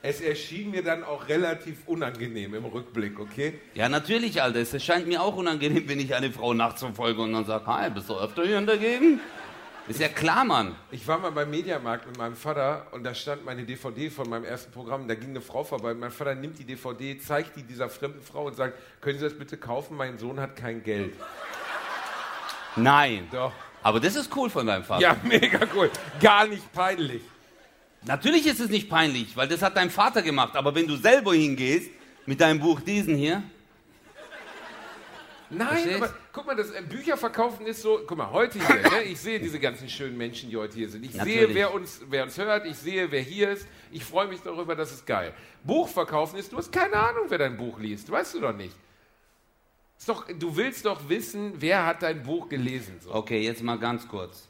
es erschien mir dann auch relativ unangenehm im Rückblick, okay? Ja, natürlich, Alter. Es erscheint mir auch unangenehm, wenn ich eine Frau nachts verfolge und dann sage, hi, bist du öfter hier in der Gegend? Ist ja klar, Mann. Ich war mal beim Mediamarkt mit meinem Vater und da stand meine DVD von meinem ersten Programm. Da ging eine Frau vorbei. Mein Vater nimmt die DVD, zeigt die dieser fremden Frau und sagt: Können Sie das bitte kaufen? Mein Sohn hat kein Geld. Nein. Doch. Aber das ist cool von deinem Vater. Ja, mega cool. Gar nicht peinlich. Natürlich ist es nicht peinlich, weil das hat dein Vater gemacht. Aber wenn du selber hingehst, mit deinem Buch diesen hier, Nein, Verstehst? aber guck mal, das äh, Bücherverkaufen ist so. Guck mal, heute hier, ne, ich sehe diese ganzen schönen Menschen, die heute hier sind. Ich sehe, Natürlich. wer uns, wer uns hört, ich sehe, wer hier ist. Ich freue mich darüber, das ist geil. Buchverkaufen ist, du hast keine Ahnung, wer dein Buch liest. Weißt du doch nicht. Ist doch, du willst doch wissen, wer hat dein Buch gelesen. So. Okay, jetzt mal ganz kurz.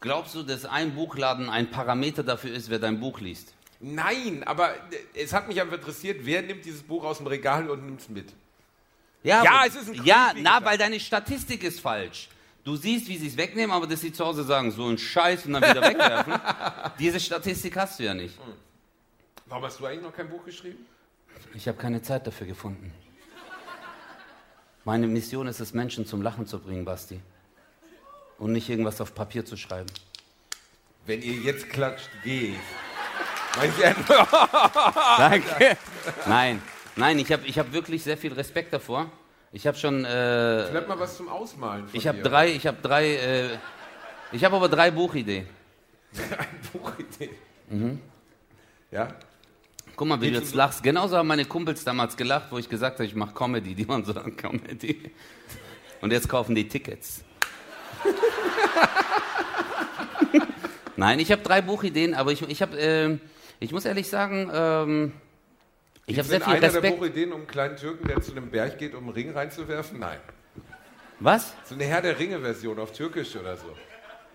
Glaubst du, dass ein Buchladen ein Parameter dafür ist, wer dein Buch liest? Nein, aber äh, es hat mich einfach interessiert, wer nimmt dieses Buch aus dem Regal und nimmt es mit. Ja, Ja, aber- es ist ein Ja, na, weil deine Statistik ist falsch. Du siehst, wie sie es wegnehmen, aber dass sie zu Hause sagen, so ein Scheiß und dann wieder wegwerfen. Diese Statistik hast du ja nicht. Warum hast du eigentlich noch kein Buch geschrieben? Ich habe keine Zeit dafür gefunden. Meine Mission ist es, Menschen zum Lachen zu bringen, Basti. Und nicht irgendwas auf Papier zu schreiben. Wenn ihr jetzt klatscht, gehe ich. Danke. Nein, nein, ich habe ich hab wirklich sehr viel Respekt davor. Ich habe schon, äh, Vielleicht mal was zum Ausmalen. Ich habe drei, ich habe drei, äh, ich habe aber drei Buchideen. Eine Buchidee. Mhm. Ja? Guck mal, wie du jetzt lachst. Genauso haben meine Kumpels damals gelacht, wo ich gesagt habe, ich mache Comedy. Die waren so, Comedy. Und jetzt kaufen die Tickets. Nein, ich habe drei Buchideen, aber ich, ich habe, ähm, ich muss ehrlich sagen, ähm, ich habe Ist sehr viel einer der Respekt. Buchideen um einen kleinen Türken, der zu einem Berg geht, um einen Ring reinzuwerfen? Nein. Was? So eine Herr der Ringe-Version auf Türkisch oder so.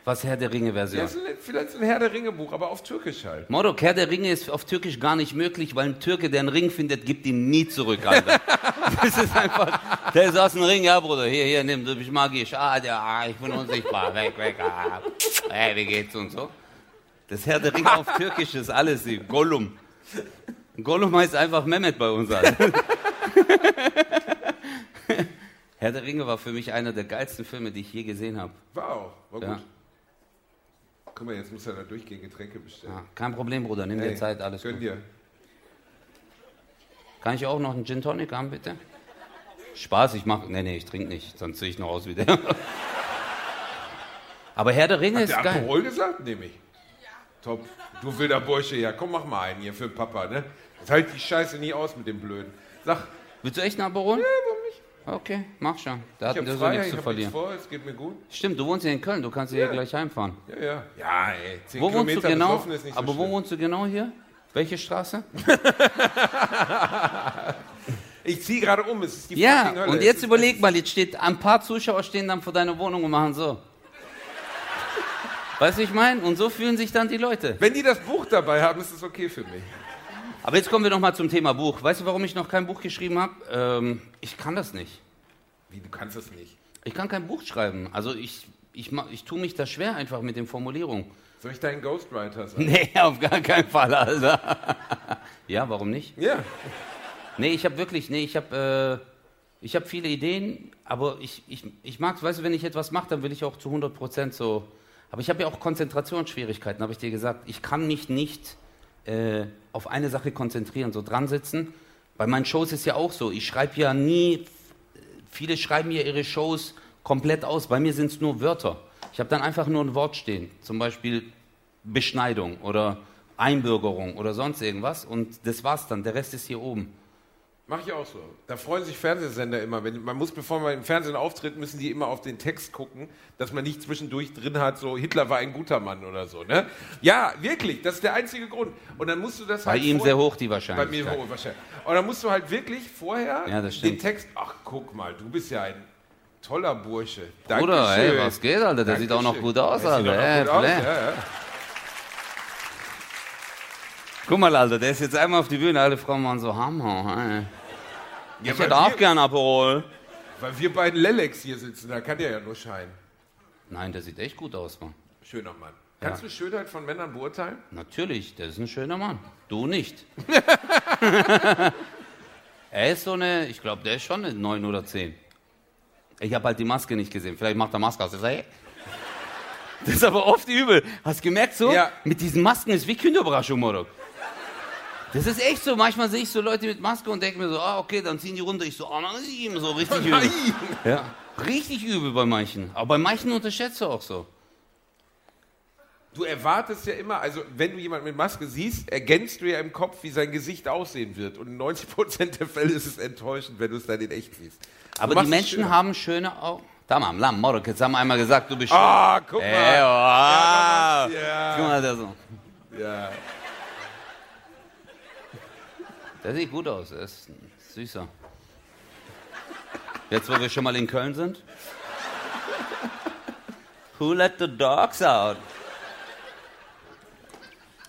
Was Herr der Ja, Ringe-Version? ist ein- vielleicht so ein Herr der Ringe-Buch, aber auf Türkisch halt. Morok, Herr der Ringe ist auf Türkisch gar nicht möglich, weil ein Türke, der einen Ring findet, gibt ihn nie zurück, Alter. das ist einfach, der ist aus dem Ring, ja, Bruder, hier, hier, nimm, du bist magisch. Ah, der, ah, ich bin unsichtbar, weg, weg, ah. Hey, wie geht's und so. Das Herr der Ringe auf Türkisch ist alles, Gollum. Gollum heißt einfach Mehmet bei uns, Alter. Herr der Ringe war für mich einer der geilsten Filme, die ich je gesehen habe. War auch, war gut. Ja. Guck mal, jetzt muss er da durchgehen, Getränke bestellen. Ja, kein Problem, Bruder, nimm dir Hey, Zeit, alles Gönn gut. dir. Kann ich auch noch einen Gin Tonic haben, bitte? Spaß, ich mach. Nee, nee, ich trinke nicht, sonst sehe ich noch aus wie der. Aber Herr der Ringe Hat ist der geil. Alkohol gesagt? Nehme ich. Top. Du wilder Bursche, ja, komm, mach mal einen hier für Papa, ne? Das hält die Scheiße nie aus mit dem Blöden. Sag, Willst du echt einen Aperol? ja, warum nicht? Okay, mach schon. Da Ich hatten wir so nichts ich zu hab nichts verlieren. vor, es geht mir gut. Stimmt, du wohnst ja in Köln, du kannst ja hier gleich heimfahren. Ja, ja. Ja, ey, 10 Wo wohnst du Kilometer genau? Aber so wo schlimm. wohnst du genau hier? Welche Straße? Ich ziehe gerade um, es ist die Ja, Hölle. und jetzt überleg mal, jetzt steht ein paar Zuschauer stehen dann vor deiner Wohnung und machen so. Weißt du, ich meine? Und so fühlen sich dann die Leute. Wenn die das Buch dabei haben, ist es okay für mich. Aber jetzt kommen wir noch mal zum Thema Buch. Weißt du, warum ich noch kein Buch geschrieben habe? Ähm, ich kann das nicht. Wie, du kannst das nicht. Ich kann kein Buch schreiben. Also ich, ich, ma- ich tue mich da schwer einfach mit den Formulierungen. Soll ich dein Ghostwriter sein? Nee, auf gar keinen Fall, Alter. ja, warum nicht? Ja. Nee, ich habe wirklich, nee, ich habe äh, ich hab viele Ideen, aber ich, ich, ich mag weißt du, wenn ich etwas mache, dann will ich auch zu 100 Prozent so. Aber ich habe ja auch Konzentrationsschwierigkeiten, habe ich dir gesagt. Ich kann mich nicht äh, auf eine Sache konzentrieren, so dran sitzen. Bei meinen Shows ist ja auch so. Ich schreibe ja nie, viele schreiben ja ihre Shows komplett aus. Bei mir sind es nur Wörter. Ich habe dann einfach nur ein Wort stehen. Zum Beispiel Beschneidung oder Einbürgerung oder sonst irgendwas. Und das war's dann. Der Rest ist hier oben. Mach ich auch so. Da freuen sich Fernsehsender immer. Wenn, man muss, bevor man im Fernsehen auftritt, müssen die immer auf den Text gucken, dass man nicht zwischendurch drin hat, so Hitler war ein guter Mann oder so. Ne? Ja, wirklich, das ist der einzige Grund. Und dann musst du das Bei halt. ihm vor- sehr hoch die Bei Wahrscheinlichkeit. mir hoch wahrscheinlich. Und dann musst du halt wirklich vorher Ja, den. Text. Ach, guck mal, du bist ja ein toller Bursche. Bruder, Dankeschön. ey, was geht, Alter? Der sieht auch noch Dankeschön. gut aus, Der sieht Alter. auch noch Ey, gut aus, ja, ja. Guck mal, Alter, der ist jetzt einmal auf die Bühne, alle Frauen machen so Hammer. Ey. Ja, Ich hätte auch wir- gern Aperol. Weil wir beiden Lelex hier sitzen, da kann der ja nur scheinen. Nein, der sieht echt gut aus, Mann. Schöner Mann. Kannst Ja. du Schönheit von Männern beurteilen? Natürlich, der ist ein schöner Mann. Du nicht. er ist so eine, ich glaube, der ist schon eine 9 oder 10. Ich habe halt die Maske nicht gesehen. Vielleicht macht er Maske aus. Das ist aber oft übel. Hast du gemerkt so? Ja. Mit diesen Masken ist wie Kinderüberraschung, Morok. Das ist echt so. Manchmal sehe ich so Leute mit Maske und denke mir so, ah, okay, dann ziehen die runter. Ich so, oh nein, so richtig übel. Ja. Richtig übel bei manchen. Aber bei manchen unterschätzt du auch so. Du erwartest ja immer, also wenn du jemanden mit Maske siehst, ergänzt du ja im Kopf, wie sein Gesicht aussehen wird. Und in 90% der Fälle ist es enttäuschend, wenn du es dann in echt siehst. Aber die Menschen haben schöne Augen. Tamam, Lam, Morok, jetzt haben wir einmal gesagt, du bist Ah, guck schön. mal. Ey, wow. Ja, Guck mal, der so. ja. Der sieht gut aus, er ist süßer. Jetzt, wo wir schon mal in Köln sind. Who let the dogs out?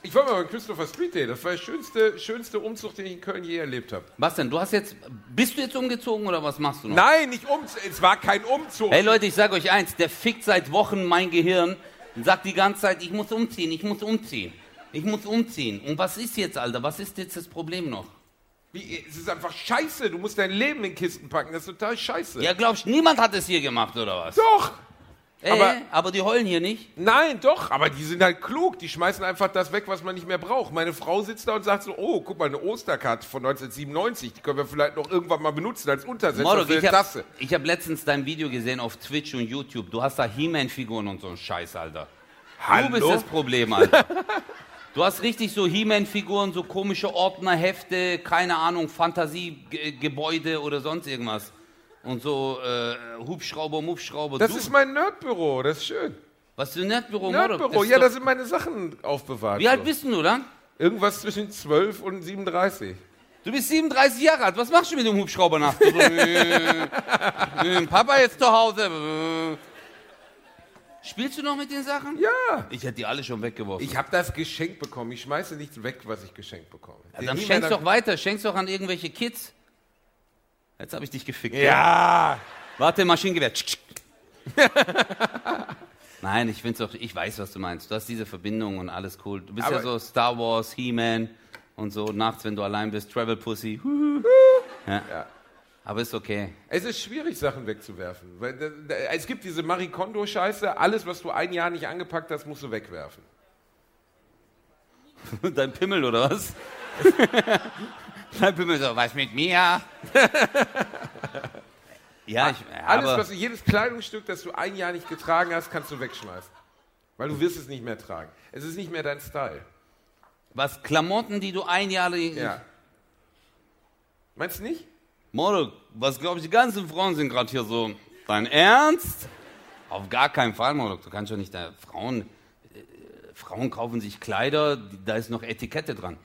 Ich war mal beim Christopher Street Day. Das war der schönste, schönste Umzug, den ich in Köln je erlebt habe. Was denn? Du hast jetzt. Bist du jetzt umgezogen oder was machst du noch? Nein, nicht Umzug. Es war kein Umzug. Hey Leute, ich sag euch eins, der fickt seit Wochen mein Gehirn und sagt die ganze Zeit, ich muss umziehen, ich muss umziehen. Ich muss umziehen. Und was ist jetzt, Alter? Was ist jetzt das Problem noch? Wie, es ist einfach scheiße. Du musst dein Leben in Kisten packen. Das ist total scheiße. Ja, glaubst du, niemand hat es hier gemacht, oder was? Doch. Ey, aber- aber die heulen hier nicht. Nein, doch, aber die sind halt klug. Die schmeißen einfach das weg, was man nicht mehr braucht. Meine Frau sitzt da und sagt so, oh, guck mal, eine Osterkarte von 1997, die können wir vielleicht noch irgendwann mal benutzen als Untersetzer Morok, für ich eine habe Tasse. hab letztens dein Video gesehen auf Twitch und YouTube. Du hast da He-Man-Figuren und so einen Scheiß, Alter. Hallo? Du bist das Problem, Alter. Du hast richtig so He-Man-Figuren, so komische Ordner, Hefte, keine Ahnung, Fantasiegebäude oder sonst irgendwas. Und so äh, Hubschrauber, Mubschrauber. Das du, ist mein Nerdbüro, das ist schön. was für ein Nerdbüro. Nerdbüro, ja, da sind meine Sachen aufbewahrt. Wie alt so. bist du dann? Irgendwas zwischen 12 und 37. Du bist 37 Jahre alt. Was machst du mit dem Hubschrauber nachts? Äh, äh, Papa jetzt zu Hause. Spielst du noch mit den Sachen? Ja. Ich hätte die alle schon weggeworfen. Ich habe das geschenkt bekommen. Ich schmeiße nichts weg, was ich geschenkt bekomme. ja, dann schenk's doch weiter, schenk's doch an irgendwelche Kids. Jetzt habe ich dich gefickt. Ja. Warte, Maschinengewehr. Nein, ich find's auch, ich weiß, was du meinst. Du hast diese Verbindung und alles cool. Du bist Aber- ja so Star Wars, He-Man und so. Nachts, wenn du allein bist, Travel Pussy. Ja. Ja. Aber ist okay. Es ist schwierig, Sachen wegzuwerfen. Da, da, es gibt diese Marie Kondo-Scheiße. Alles, was du ein Jahr nicht angepackt hast, musst du wegwerfen. Dein Pimmel oder was? Dein Pimmel so, was mit mir? ja, ich, Alles, was du, jedes Kleidungsstück, das du ein Jahr nicht getragen hast, kannst du wegschmeißen. Weil du wirst es nicht mehr tragen. Es ist nicht mehr dein Style. was Klamotten, die du ein Jahr. Ja. Meinst du nicht? Moro, was glaube ich, die ganzen Frauen sind gerade hier so. Dein Ernst? Auf gar keinen Fall, Moro. Du kannst doch nicht da Frauen. Äh, Frauen kaufen sich Kleider, da ist noch Etikette dran.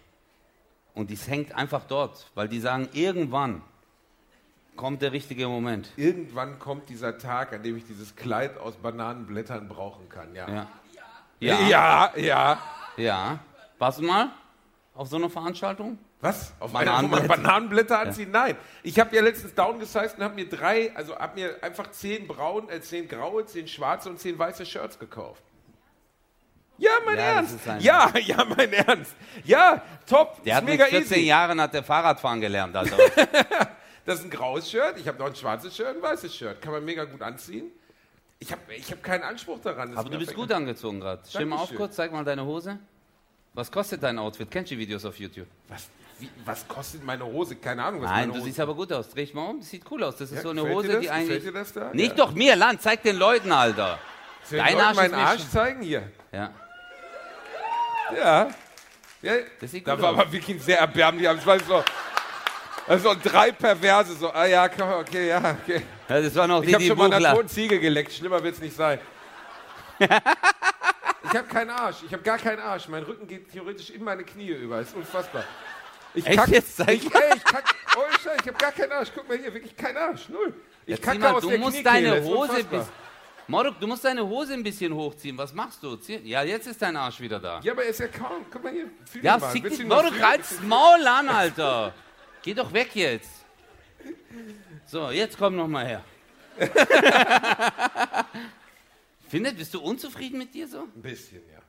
Und dies hängt einfach dort, weil die sagen, irgendwann kommt der richtige Moment. Irgendwann kommt dieser Tag, an dem ich dieses Kleid aus Bananenblättern brauchen kann. Ja. Ja. Ja. ja. ja. ja. Warst du mal auf so einer Veranstaltung? Was? Auf Bananenblätter? Bananenblätter anziehen? Nein. Ich habe ja letztens downgesized und habe mir drei, also habe mir einfach zehn braun, äh, zehn graue, zehn schwarze und zehn weiße Shirts gekauft. Ja, mein Ja, Ernst. Ja, ja, mein Ernst. Ja, top. Der ist hat mit mega 14 easy. Jahren hat der Fahrradfahren gelernt, Alter. Das ist ein graues Shirt. Ich habe noch ein schwarzes Shirt, ein weißes Shirt. Kann man mega gut anziehen. Ich habe ich hab keinen Anspruch daran. Aber du bist gut angezogen gerade. Stell mal auf kurz, zeig mal deine Hose. Was kostet dein Outfit? Kennst du die Videos auf YouTube? Was, wie, was kostet meine Hose? Keine Ahnung, was Nein, meine du Hose siehst aber gut aus. Dreh ich mal um, das sieht cool aus. Das ist Ja, so eine Hose, das? die eigentlich. dir das da? Nicht Ja. doch mir, Land, zeig den Leuten, Alter. Soll Dein Arsch meinen Arsch schon- zeigen? Hier. Ja. Ja. ja. Das sieht Da gut war aus. aber wirklich sehr erbärmlich. Das war so, also drei Perverse, so, ah ja, komm, okay, ja, okay. Ja, das war noch Ich habe schon mal Buchler. toten Ziege geleckt, schlimmer wird's nicht sein. ich habe keinen Arsch, ich habe gar keinen Arsch. Mein Rücken geht theoretisch in meine Knie über, ist unfassbar. Ich Echt kack, jetzt? Zeig ich, ey, ich kack, oh ich habe gar keinen Arsch. Guck mal hier, wirklich keinen Arsch, null. Ich Jetzt kacke mal, aus du der musst Kniekehle, deine Hose bis. Moruk, du musst deine Hose ein bisschen hochziehen. Was machst du? Zieh- Ja, jetzt ist dein Arsch wieder da. Ja, aber er ist ja kaum. Guck mal hier, Ja, fick dich. Moruk, reizt Maul an, Alter. Geh doch weg jetzt. So, jetzt komm noch mal her. Findet, bist du unzufrieden mit dir so? Ein bisschen, ja.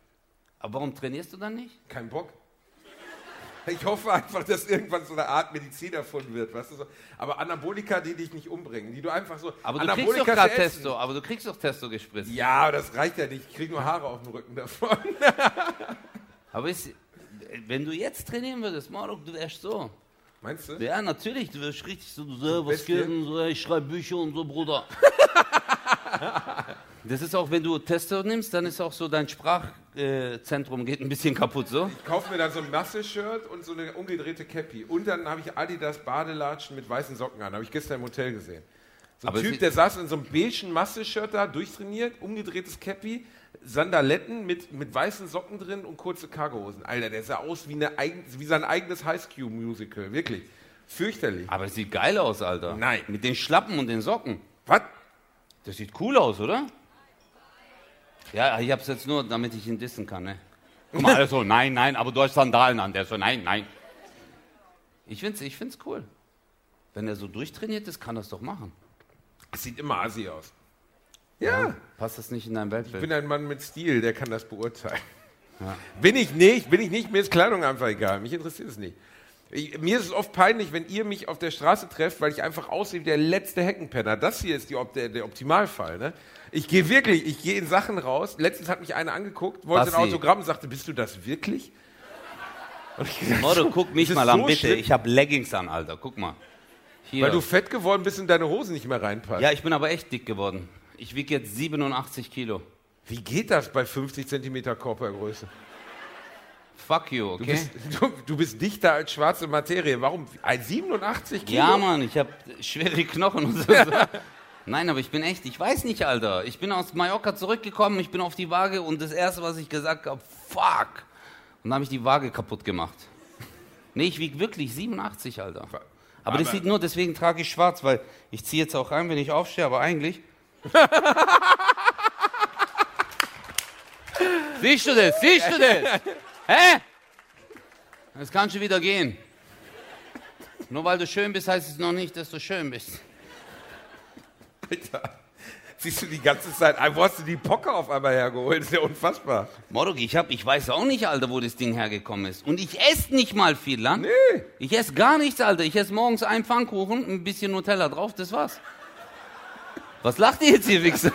Aber warum trainierst du dann nicht? Kein Bock. Ich hoffe einfach, dass irgendwann so eine Art Medizin erfunden wird, weißt du so. Aber Anabolika, die dich nicht umbringen, die du einfach so. Aber du kriegst doch Anabolika gerade zu essen. Testo, aber du kriegst doch Testo gespritzt. Ja, aber das reicht ja nicht. Ich krieg nur Haare auf dem Rücken davon. Aber ist, wenn du jetzt trainieren würdest, Marok, du wärst so. Meinst du? Ja, natürlich, du wirst richtig so, so was so, ich schreibe Bücher und so, Bruder. das ist auch, wenn du Testo nimmst, dann ist auch so dein Sprachzentrum geht ein bisschen kaputt, so. Ich kaufe mir dann so ein Masse-Shirt und so eine umgedrehte Cappy. Und dann habe ich Adidas Badelatschen mit weißen Socken an. Habe ich gestern im Hotel gesehen. So ein Aber Typ, der saß in so einem beigen Masse-Shirt da, durchtrainiert, umgedrehtes Cappy, Sandaletten mit, mit weißen Socken drin und kurze Cargohosen. Alter, der sah aus wie, eine wie sein eigenes High-School-Musical. Wirklich. Fürchterlich. Aber es sieht geil aus, Alter. Nein. Mit den Schlappen und den Socken. Was? Das sieht cool aus, oder? Ja, ich hab's jetzt nur, damit ich ihn dissen kann, ne? Guck mal, alles so, nein, nein, aber du hast Sandalen an. Der so, nein, nein. Ich find's, ich find's cool. Wenn er so durchtrainiert ist, kann das doch machen. Das sieht immer assi aus. Ja. Passt das nicht in dein Ich Weltbild? bin ein Mann mit Stil, der kann das beurteilen. Bin ich nicht, bin ich nicht, mir ist Kleidung einfach egal, mich interessiert es nicht. Mir ist es oft peinlich, wenn ihr mich auf der Straße trefft, weil ich einfach aussehe wie der letzte Heckenpenner. Das hier ist die, der, der Optimalfall. Ne? Ich gehe wirklich, ich gehe in Sachen raus. Letztens hat mich einer angeguckt, wollte ein Basti. Autogramm und sagte, bist du das wirklich? Und ich gesagt, Moro, guck mich mal an, so bitte. schlimm, Ich habe Leggings an, Alter. Guck mal. Hier. Weil du fett geworden bist und deine Hose nicht mehr reinpasst. ja, ich bin aber echt dick geworden. Ich wiege jetzt 87 Kilo. Wie geht das bei 50 Zentimeter Körpergröße? Fuck you, Du, okay? bist, du, du bist dichter als schwarze Materie. Warum? Ein 87 Kilo? Ja, Mann, ich habe schwere Knochen und so. Nein, aber ich bin echt, ich weiß nicht, Alter. Ich bin aus Mallorca zurückgekommen, ich bin auf die Waage und das Erste, was ich gesagt habe, fuck. Und dann habe ich die Waage kaputt gemacht. Nee, ich wiege wirklich 87, Alter. Aber, das Aber- sieht nur, deswegen trage ich schwarz, weil ich ziehe jetzt auch rein, wenn ich aufstehe, aber eigentlich. Siehst du das? Siehst du das? Hä? Es kann schon wieder gehen. Nur weil du schön bist, heißt es noch nicht, dass du schön bist. Alter. Siehst du die ganze Zeit, ah, wo hast du die Pocke auf einmal hergeholt? Das ist ja unfassbar. Morok, ich, hab, ich weiß auch nicht, Alter, wo das Ding hergekommen ist. Und ich esse nicht mal viel Land. Nee. Ich esse gar nichts, Alter. Ich esse morgens einen Pfannkuchen, ein bisschen Nutella drauf, das war's. Was lacht ihr jetzt hier, Wichser?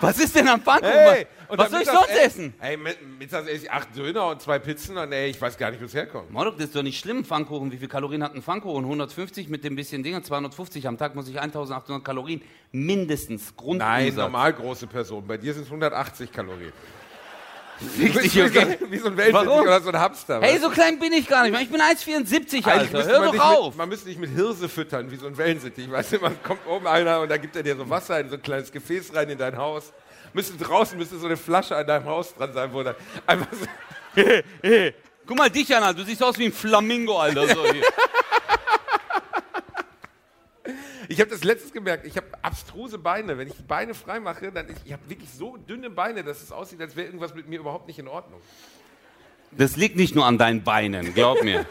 Was ist denn am Pfannkuchen? Hey, und Was soll ich sonst ess- essen? Ey, mit, mittags esse ich acht Döner und zwei Pizzen und ey, ich weiß gar nicht, wo es herkommt. Morok, das ist doch nicht schlimm, Pfannkuchen. Wie viel Kalorien hat ein Pfannkuchen? 150 mit dem bisschen Dinger, 250. Am Tag muss ich 1800 Kalorien mindestens Grundumsatz. Nein, normal große Person. Bei dir sind es 180 Kalorien. Dich, wie, so, wie so ein Warum? oder so ein Hamster. Hey, weißt so klein bin ich gar nicht. Ich bin 1,74, Eigentlich Alter. Hör doch auf. Mit, man müsste dich mit Hirse füttern, wie so ein Wellensittich. Weißt du, man kommt oben einer und da gibt er dir so Wasser in so ein kleines Gefäß rein in dein Haus. Müsste draußen müsste so eine Flasche an deinem Haus dran sein, wo dann einfach so, Guck mal dich an, Alter. Du siehst aus wie ein Flamingo, Alter. So hier. Ich habe das letztens gemerkt, ich habe abstruse Beine. Wenn ich die Beine frei mache, dann ich, ich habe wirklich so dünne Beine, dass es aussieht, als wäre irgendwas mit mir überhaupt nicht in Ordnung. Das liegt nicht nur an deinen Beinen, glaub mir.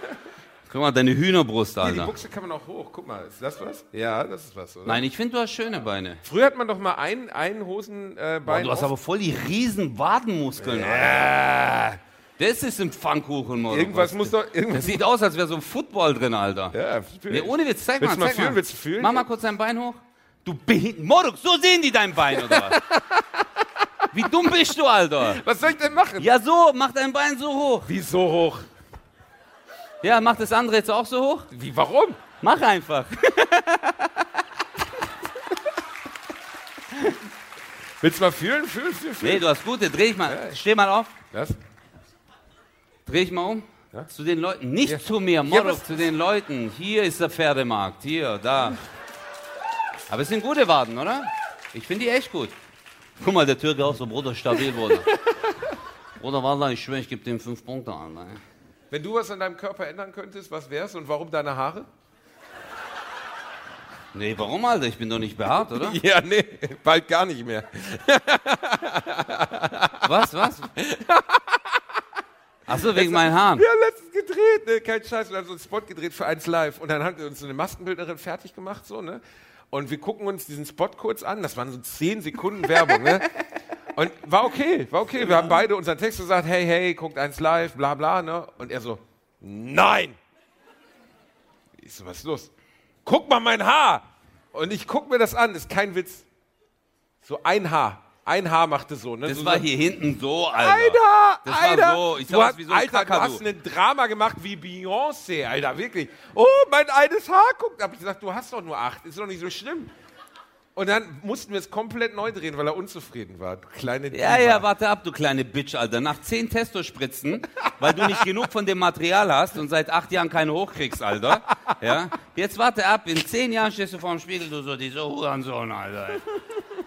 Guck mal, deine Hühnerbrust, Hier, die Alter. Buchse kann man auch hoch. Guck mal, ist das was? Ja, das ist was, oder? Nein, ich finde, du hast schöne Beine. Früher hat man doch mal ein, ein Hosenbein. Äh, Boah, du hast aber voll die riesen Wadenmuskeln, Alter. Das ist ein Pfannkuchen, Mann. Irgendwas muss doch. Irgendwas, Das sieht aus, als wäre so ein Football drin, Alter. ja, Nee, ohne Witz, zeig Willst mal, du mal fühlen? mal. Willst du fühlen? Mach mal kurz dein Bein hoch. Du behindert. Moruk, so sehen die dein Bein, oder was? Wie dumm bist du, Alter? Was soll ich denn machen? Ja, so, mach dein Bein so hoch. Wie so hoch? Ja, mach das andere jetzt auch so hoch. Wie, warum? Mach einfach. Willst du mal fühlen? Fühlen, fühlen, fühlen. Nee, du hast gute. Dreh ich mal. Steh mal auf. Das? Dreh ich mal um. Ja? Zu den Leuten. Nicht Ja. zu mir, Ja, Morok, was- zu den Leuten. Hier ist der Pferdemarkt. Hier, da. Aber es sind gute Waden, oder? Ich finde die echt gut. Guck mal, der Türke auch so, Bruder, stabil, Bruder. Bruder, Wallah, ich schwöre, ich gebe dem fünf Punkte an. Ne? Wenn du was an deinem Körper ändern könntest, was wär's und warum deine Haare? Nee, warum, Alter? Ich bin doch nicht behaart, oder? Ja, nee, bald gar nicht mehr. Was, was? Achso, wegen meinen Haaren. Wir haben letztens gedreht, ne? kein Scheiß, wir haben so einen Spot gedreht für eins live und dann hat uns so eine Maskenbildnerin fertig gemacht, so, ne? Und wir gucken uns diesen Spot kurz an, das waren so 10 Sekunden Werbung, ne? Und war okay, war okay. Wir haben beide unseren Text gesagt, hey, hey, guckt eins live, bla bla, ne? Und er so, nein! Ich so, was ist los? Guck mal mein Haar! Und ich guck mir das an, ist kein Witz. So ein Haar. Ein Haar machte so, ne? Das so, war so, hier hinten so, Alter. Alter, Das war Alter. so, ich du hast, wie so ein Alter, du hast ein Drama gemacht wie Beyoncé, Alter, wirklich. Oh, mein eines Haar guckt. Hab ich gesagt, du hast doch nur acht, ist doch nicht so schlimm. Und dann mussten wir es komplett neu drehen, weil er unzufrieden war. Du kleine Ja, Diva. ja, warte ab, du kleine Bitch, Alter. Nach zehn Testospritzen, weil du nicht genug von dem Material hast und seit acht Jahren keine hochkriegst, Alter. Ja? Jetzt warte ab, in zehn Jahren stehst du vor dem Spiegel, du so, dieser Hurensohn, Alter.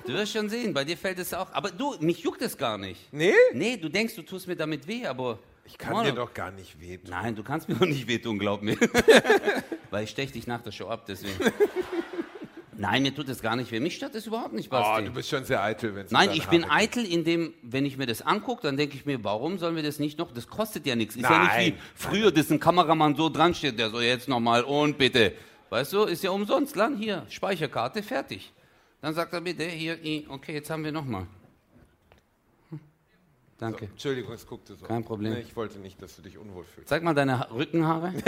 Du wirst schon sehen, bei dir fällt es auch. Aber du, mich juckt es gar nicht. Nee? Nee, du denkst, du tust mir damit weh, aber. Ich kann Mann, dir doch gar nicht wehtun. Nein, du kannst mir doch nicht wehtun, glaub mir. weil ich stech dich nach der Show ab, deswegen. Nein, mir tut es gar nicht weh. Mich stört es überhaupt nicht, Oh, Basti. du bist schon sehr eitel, wenn es Nein, ich bin eitel, indem, wenn ich mir das angucke, dann denke ich mir, warum sollen wir das nicht noch? Das kostet ja nichts. Ist ja nicht wie Nein. früher, dass ein Kameramann so dran steht, der so jetzt nochmal und bitte. Weißt du, ist ja umsonst. Lang hier, Speicherkarte, fertig. Dann sagt er bitte, hier, okay, jetzt haben wir nochmal. Danke. Entschuldigung, es guckte so. Kein Problem. Nee, ich wollte nicht, dass du dich unwohl fühlst. Zeig mal deine Ha- Rückenhaare.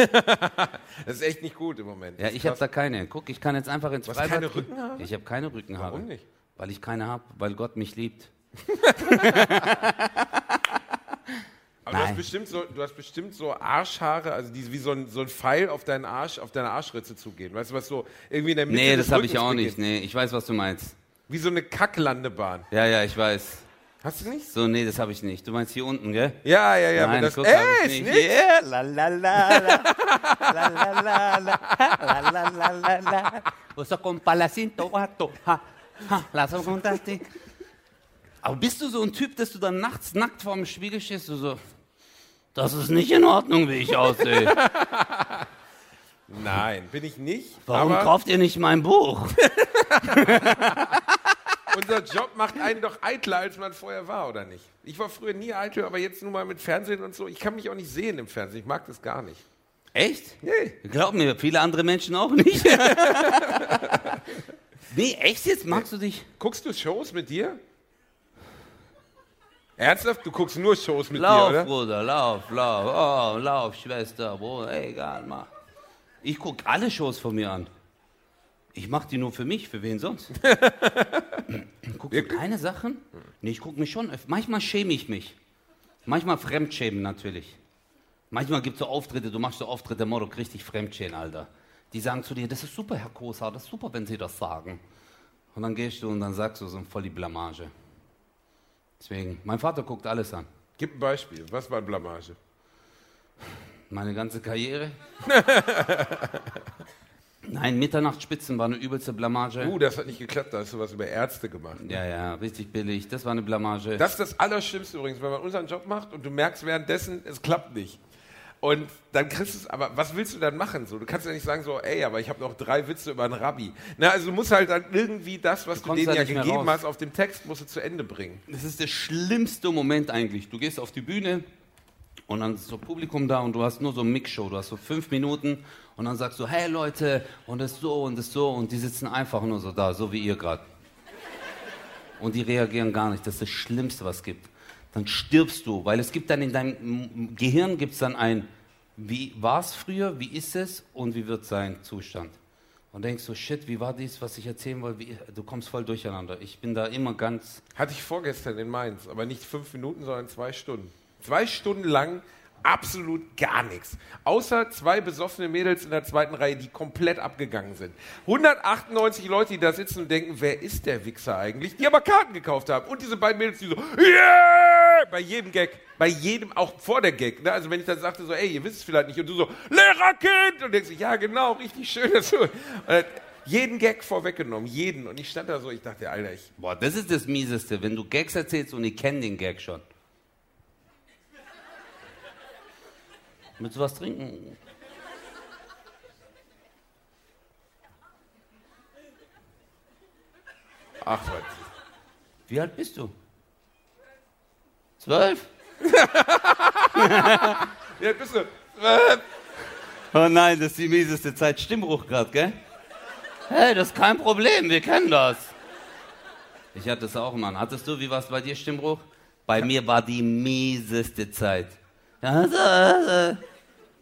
Das ist echt nicht gut im Moment. Ja, ich habe da keine. Guck, ich kann jetzt einfach ins hast Freibad keine. Rückenhaare? Ich habe keine Rückenhaare. Warum nicht? Weil ich keine habe, weil Gott mich liebt. Aber du hast, bestimmt so, du hast bestimmt so Arschhaare, also die wie so ein, so ein Pfeil auf deinen Arsch, auf deine Arschritze zugehen. Weißt du, was so irgendwie in der Mitte Nee, das habe ich auch nicht. Nee, ich weiß, was du meinst. Wie so eine Kacklandebahn. Ja, ja, ich weiß. Hast du nicht? So, nee, das habe ich nicht. Du meinst hier unten, gell? Ja, ja, ja. Nein, das, guck, ey, hab ich nicht. nicht. Yeah, la la la la, la la la la, la la la. Uso con palacito, vato, ha, ha, lass uns runterstehen. Aber bist du so ein Typ, dass du dann nachts nackt vorm Spiegel stehst, du so, das ist nicht in Ordnung, wie ich aussehe. Nein, bin ich nicht. Warum kauft ihr nicht mein Buch? unser Job macht einen doch eitler, als man vorher war, oder nicht? Ich war früher nie eitel, aber jetzt nur mal mit Fernsehen und so. Ich kann mich auch nicht sehen im Fernsehen. Ich mag das gar nicht. Echt? Nee. Glaub mir, viele andere Menschen auch nicht. nee, echt jetzt? Magst du dich? Guckst du Shows mit dir? Ernsthaft? Du guckst nur Shows mit Lauf, dir, oder? Bruder, lauf, lauf. Oh, lauf, Schwester, Bruder, egal, mach. Ich guck alle Shows von mir an. Ich mach die nur für mich, für wen sonst? Guckst du keine Sachen? Nee, ich guck mich schon. öf- Manchmal schäme ich mich. Manchmal Fremdschämen natürlich. Manchmal gibt es so Auftritte, du machst so Auftritte, Motto, richtig Fremdschämen, Alter. Die sagen zu dir, das ist super, Herr Kosa, das ist super, wenn Sie das sagen. Und dann gehst du und dann sagst du so voll die Blamage. Deswegen, mein Vater guckt alles an. Gib ein Beispiel. Was war Blamage? Meine ganze Karriere. Nein, Mitternachtsspitzen war eine übelste Blamage. Uh, das hat nicht geklappt. Da hast du was über Ärzte gemacht. Ja, ja, richtig billig. Das war eine Blamage. Das ist das Allerschlimmste übrigens, wenn man unseren Job macht und du merkst währenddessen, es klappt nicht. Und dann kriegst du es, aber was willst du dann machen? So, du kannst ja nicht sagen so, ey, aber ich habe noch drei Witze über einen Rabbi. Na, also du musst halt dann irgendwie das, was du, kommst denen ja gegeben hast, auf dem Text musst du zu Ende bringen. Das ist der schlimmste Moment eigentlich. Du gehst auf die Bühne und dann ist so Publikum da und du hast nur so Mixshow. Du hast so fünf Minuten und dann sagst du, hey Leute, und das so und das so und die sitzen einfach nur so da, so wie ihr gerade. Und die reagieren gar nicht. Das ist das Schlimmste, was es gibt. Dann stirbst du, weil es gibt dann in deinem Gehirn gibt's dann ein, wie war es früher, wie ist es und wie wird sein Zustand. Und denkst so, shit, wie war dies, was ich erzählen wollte? Du kommst voll durcheinander. Ich bin da immer ganz Hatte ich vorgestern in Mainz, aber nicht fünf Minuten, sondern zwei Stunden. Zwei Stunden lang absolut gar nichts. Außer zwei besoffene Mädels in der zweiten Reihe, die komplett abgegangen sind. 198 Leute, die da sitzen und denken, wer ist der Wichser eigentlich? Die aber Karten gekauft haben. Und diese beiden Mädels, die so, yeah! Bei jedem Gag. Bei jedem, auch vor der Gag. Ne? Also wenn ich dann sagte so, ey, ihr wisst es vielleicht nicht. Und du so, Lehrerkind! Und denkst ja genau, richtig schön. Dass du, äh, jeden Gag vorweggenommen, jeden. Und ich stand da so, ich dachte, Alter, ich Boah, das ist das Mieseste, wenn du Gags erzählst und ich kenne den Gag schon. Willst du was trinken? Ach, was. Wie alt bist du? Zwölf? Ja, bist du. Oh nein, das ist die mieseste Zeit. Stimmbruch gerade, gell? Hey, das ist kein Problem, wir kennen das. Ich hatte es auch, Mann. Hattest du, wie war es bei dir, Stimmbruch? Bei mir war die mieseste Zeit. Ja, so, äh,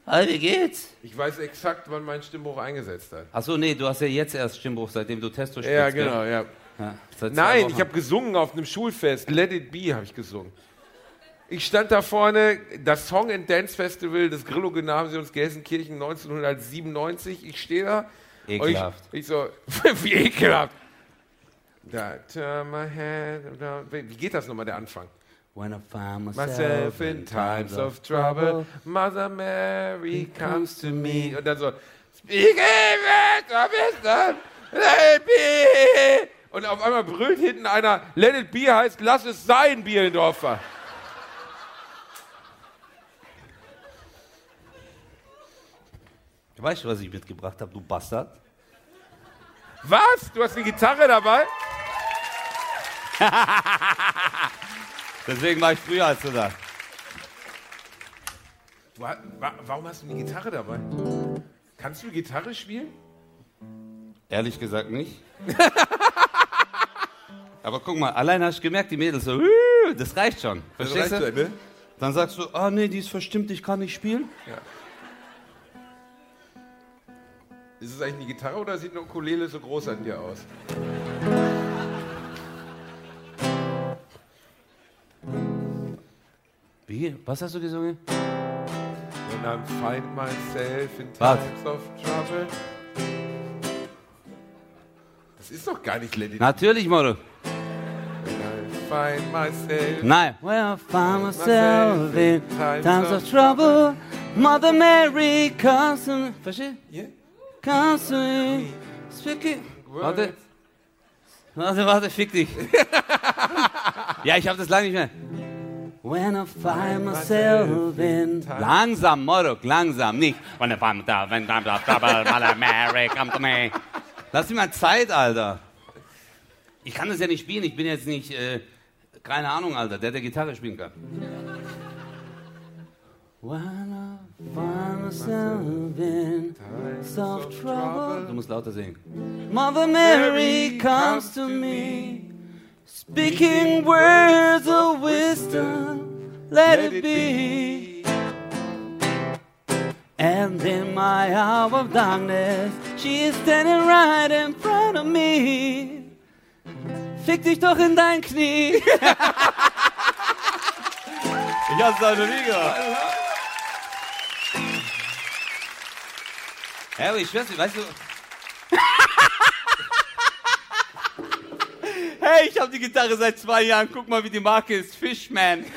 hi, wie geht's? Ich weiß exakt, wann mein Stimmbruch eingesetzt hat. Achso, nee, du hast ja jetzt erst Stimmbruch, seitdem du Testo spielst. Ja, gell? genau, ja. Ja, zwei Nein, ich habe gesungen auf einem Schulfest. Let It Be habe ich gesungen. Ich stand da vorne, das Song and Dance Festival des Grillo-Gymnasiums Gelsenkirchen 1997. Ich stehe da. Ekelhaft. Ich, ich so, wie ekelhaft. Da, turn my head. Wie geht das nochmal, der Anfang? When I find Myself in times of trouble, Mother Mary comes to me. Und dann so, Speak it, let it be. Und auf einmal brüllt hinten einer, Let it be heißt, lass es sein, Bielendorfer. Weißt du, was ich mitgebracht habe, du Bastard? Was? Du hast eine Gitarre dabei? Deswegen war ich früher als du da. Du, warum hast du eine Gitarre dabei? Kannst du Gitarre spielen? Ehrlich gesagt nicht. Aber guck mal, allein hast du gemerkt, die Mädels so, das reicht schon. Verstehst du? ne? Dann sagst du, ah nee, die ist verstimmt, ich kann nicht spielen. Ist es eigentlich eine Gitarre oder sieht eine Ukulele so groß an dir aus? Wie? Was hast du gesungen? When I find myself in Was? times of trouble. Das ist doch gar nicht It Natürlich, Motto. When I find myself. Nein. Well, I found myself in times of trouble. Mother Mary comes to me. Verstehst Yeah. Comes to me. Speaking. Warte. Warte, warte, fick dich. ja, ich hab das lange nicht mehr. When I find myself in... Langsam, Morok, langsam, nicht. When I find myself in times Mary come to me. Lass mir mal Zeit, Alter. Ich kann das ja nicht spielen, ich bin jetzt nicht, äh, keine Ahnung, Alter, der, der Gitarre spielen kann. When I find myself in soft trouble. Du musst lauter singen. Mother Mary comes to me, speaking words of wisdom, let it be. And in my hour of darkness, she is standing right in front of me. Fick dich doch in dein Knie. ich hab's noch nie gehört. Aber ich schwör's dir, weißt du. Hey, ich hab die Gitarre seit zwei Jahren. Guck mal, wie die Marke ist. Fishman.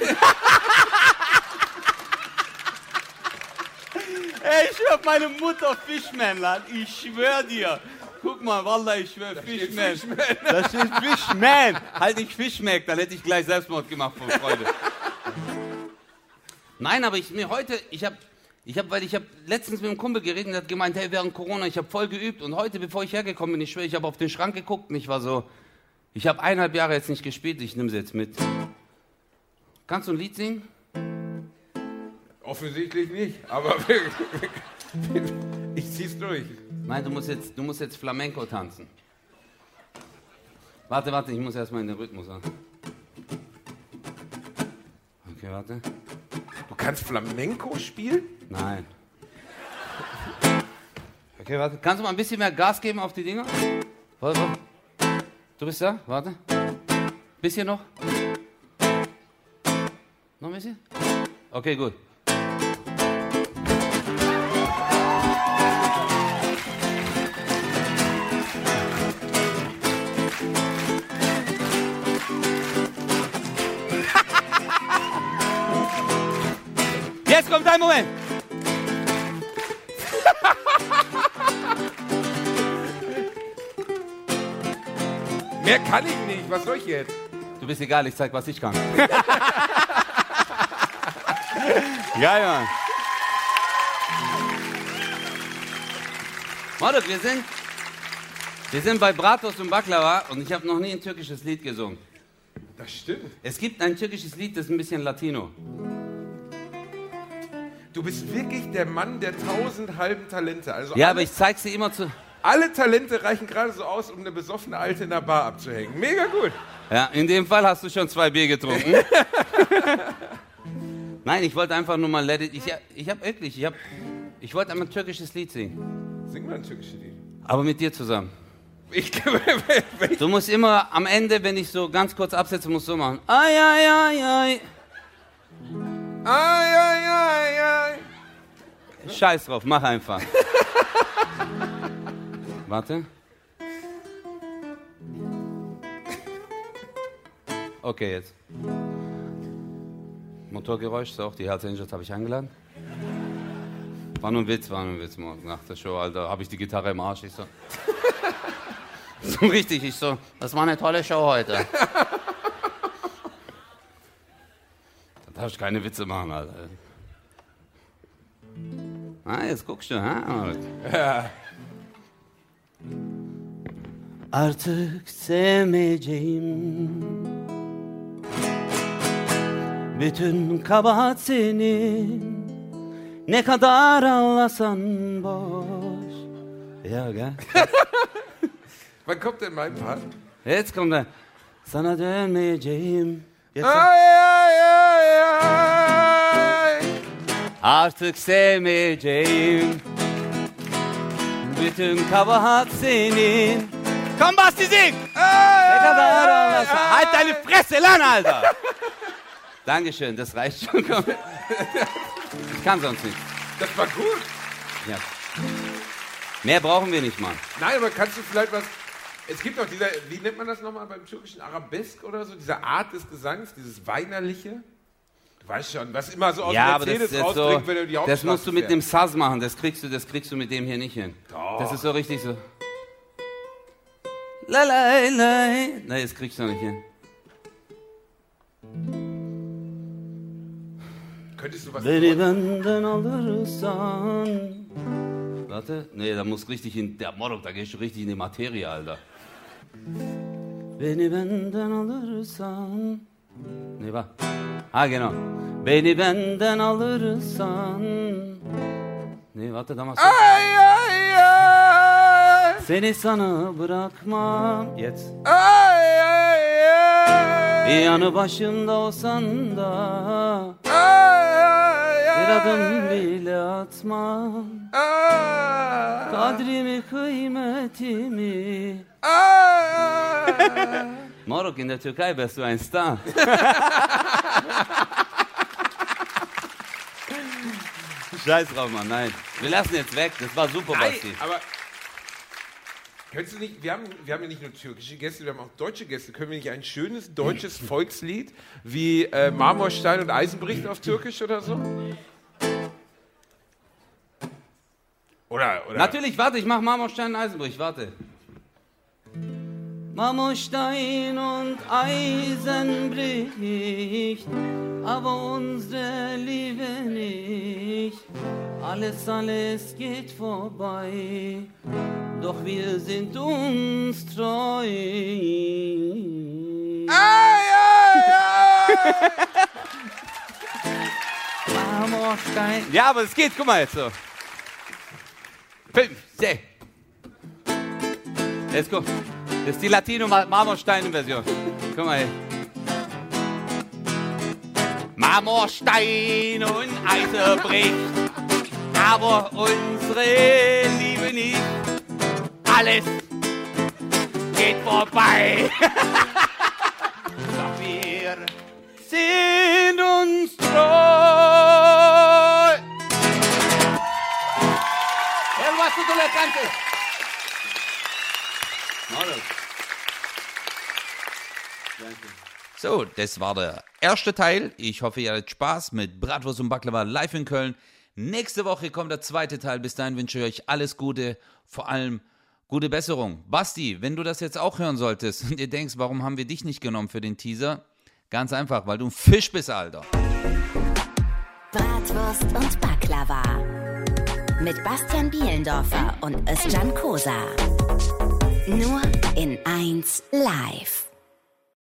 hey, ich schwör meine Mutter Fishman, Lad. Ich schwör dir. Guck mal, Wallah, ich schwör, Fishman. Fishman. Da steht Fishman. Halt nicht Fishmack, dann hätte ich gleich Selbstmord gemacht vor Freude. Nein, aber ich mir heute, ich habe ich habe, weil ich habe letztens mit einem Kumpel geredet und hat gemeint, hey, während Corona, ich habe voll geübt und heute, bevor ich hergekommen bin, ich schwöre, ich habe auf den Schrank geguckt und ich war so, ich habe eineinhalb Jahre jetzt nicht gespielt, ich nehme sie jetzt mit. Kannst du ein Lied singen? Offensichtlich nicht, aber ich zieh's durch. Nein, du musst jetzt, du musst jetzt Flamenco tanzen. Warte, warte, ich muss erstmal in den Rhythmus an. Okay, warte. Du kannst Flamenco spielen? Nein. Okay, warte. Kannst du mal ein bisschen mehr Gas geben auf die Dinger? Warte, warte. Du bist da? Warte. Bisschen noch? Noch ein bisschen? Okay, gut. Jetzt kommt dein Moment. Mehr kann ich nicht. Was soll ich jetzt? Du bist egal, ich zeig, was ich kann. Geil, Mann. Warte, wir sind, wir sind bei Bratos und Baklava und ich habe noch nie ein türkisches Lied gesungen. Das stimmt. Es gibt ein türkisches Lied, das ist ein bisschen Latino. Du bist wirklich der Mann der tausend halben Talente. Also Ja, aber ich zeig sie immer zu. Alle Talente reichen gerade so aus, um eine besoffene Alte in der Bar abzuhängen. Mega gut. Ja, in dem Fall hast du schon zwei Bier getrunken. Nein, ich wollte einfach nur mal let it. Ich, ich habe wirklich, ich habe, ich wollte einmal ein türkisches Lied singen. Sing mal ein türkisches Lied. Aber mit dir zusammen. Ich, Du musst immer am Ende, wenn ich so ganz kurz absetze, musst du so machen. Ai, ai, ai, ai. ai, ai, ai, ai. Scheiß drauf, mach einfach. Warte. Okay, jetzt. Motorgeräusch, so, die Hells Angels habe ich eingeladen. War nur ein Witz, war nur ein Witz morgen nach der Show, Alter. Habe ich die Gitarre im Arsch, ich so. so richtig, ich so, das war eine tolle Show heute. da darf ich keine Witze machen, Alter. Ah, jetzt guckst du, ha? Artık sevmeyeceğim. Bütün kabahat senin. Ne kadar ağlasan boş. Ja, gell? Wann kommt denn mein Part? Jetzt kommt er Sana dönmeyeceğim. Jetzt Ai, ai, ai, ai. Artık sevmeyeceğim. Bütün kabahat senin Komm Basti sing! Ağlasan Halt deine Fresse lan Alter! Dankeschön, das reicht schon. Ich kann sonst nicht. Das war gut. Ja. Mehr brauchen wir nicht, Mann. Nein, aber kannst du vielleicht was. Es gibt doch dieser, wie nennt man das nochmal beim türkischen Arabesk oder so? Diese Art des Gesangs, dieses Weinerliche. Du weißt schon, was immer so aus Ja, aber das, Mercedes ist so, wenn du die das Hauptstraße musst du mit fährst. dem Sass machen. Das kriegst du, das kriegst du mit dem hier nicht hin. Doch. Das ist so richtig so. La la la. Nein, das kriegst du nicht hin. Könntest du was Beni benden alırsan. Warte. Nee, da muss richtig in. Der Morok, da gehst du richtig in die Materie, Alter. Beni benden alırsan Ne bak Ha genau Beni benden alırsan Ne warte da machst du Ay, ay, ay. Seni sana bırakmam Jetzt Ay, ay, ay. Bir yanı başımda olsan da Ay, ay, Bir ay. adım bile atmam Ay, Kadrimi kıymetimi ay. Moruk, in der Türkei wärst du ein Star. Scheiß drauf, Mann, nein. Wir lassen jetzt weg, das war super, Basti. aber könntest du nicht, wir haben, wir haben ja nicht nur türkische Gäste, wir haben auch deutsche Gäste. Können wir nicht ein schönes deutsches Volkslied wie äh, Marmorstein und Eisenbricht auf Türkisch oder so? Oder, oder? Natürlich, warte, ich mach Marmorstein und Eisenbrich, warte. Marmorstein und Eisen bricht, aber unsere Liebe nicht. Alles, alles geht vorbei, doch wir sind uns treu. Ay, ay, ay. Marmorstein. Ja, aber es geht, guck mal jetzt so. Fünf, sechs. Let's go. Das ist die Latino-Marmorstein-Version. Guck mal hier. Marmorstein und Eise bricht, aber unsere Liebe nicht. Alles geht vorbei. Doch wir sind uns treu. El guaso tú le cantes. So, das war der erste Teil. Ich hoffe, ihr hattet Spaß mit Bratwurst und Baklava live in Köln. Nächste Woche kommt der zweite Teil. Bis dahin wünsche ich euch alles Gute, vor allem gute Besserung. Basti, wenn du das jetzt auch hören solltest und dir denkst, warum haben wir dich nicht genommen für den Teaser? Ganz einfach, weil du ein Fisch bist, Alter. Bratwurst und Baklava. Mit Bastian Bielendorfer und Özcan Kosa. Nur in 1 live.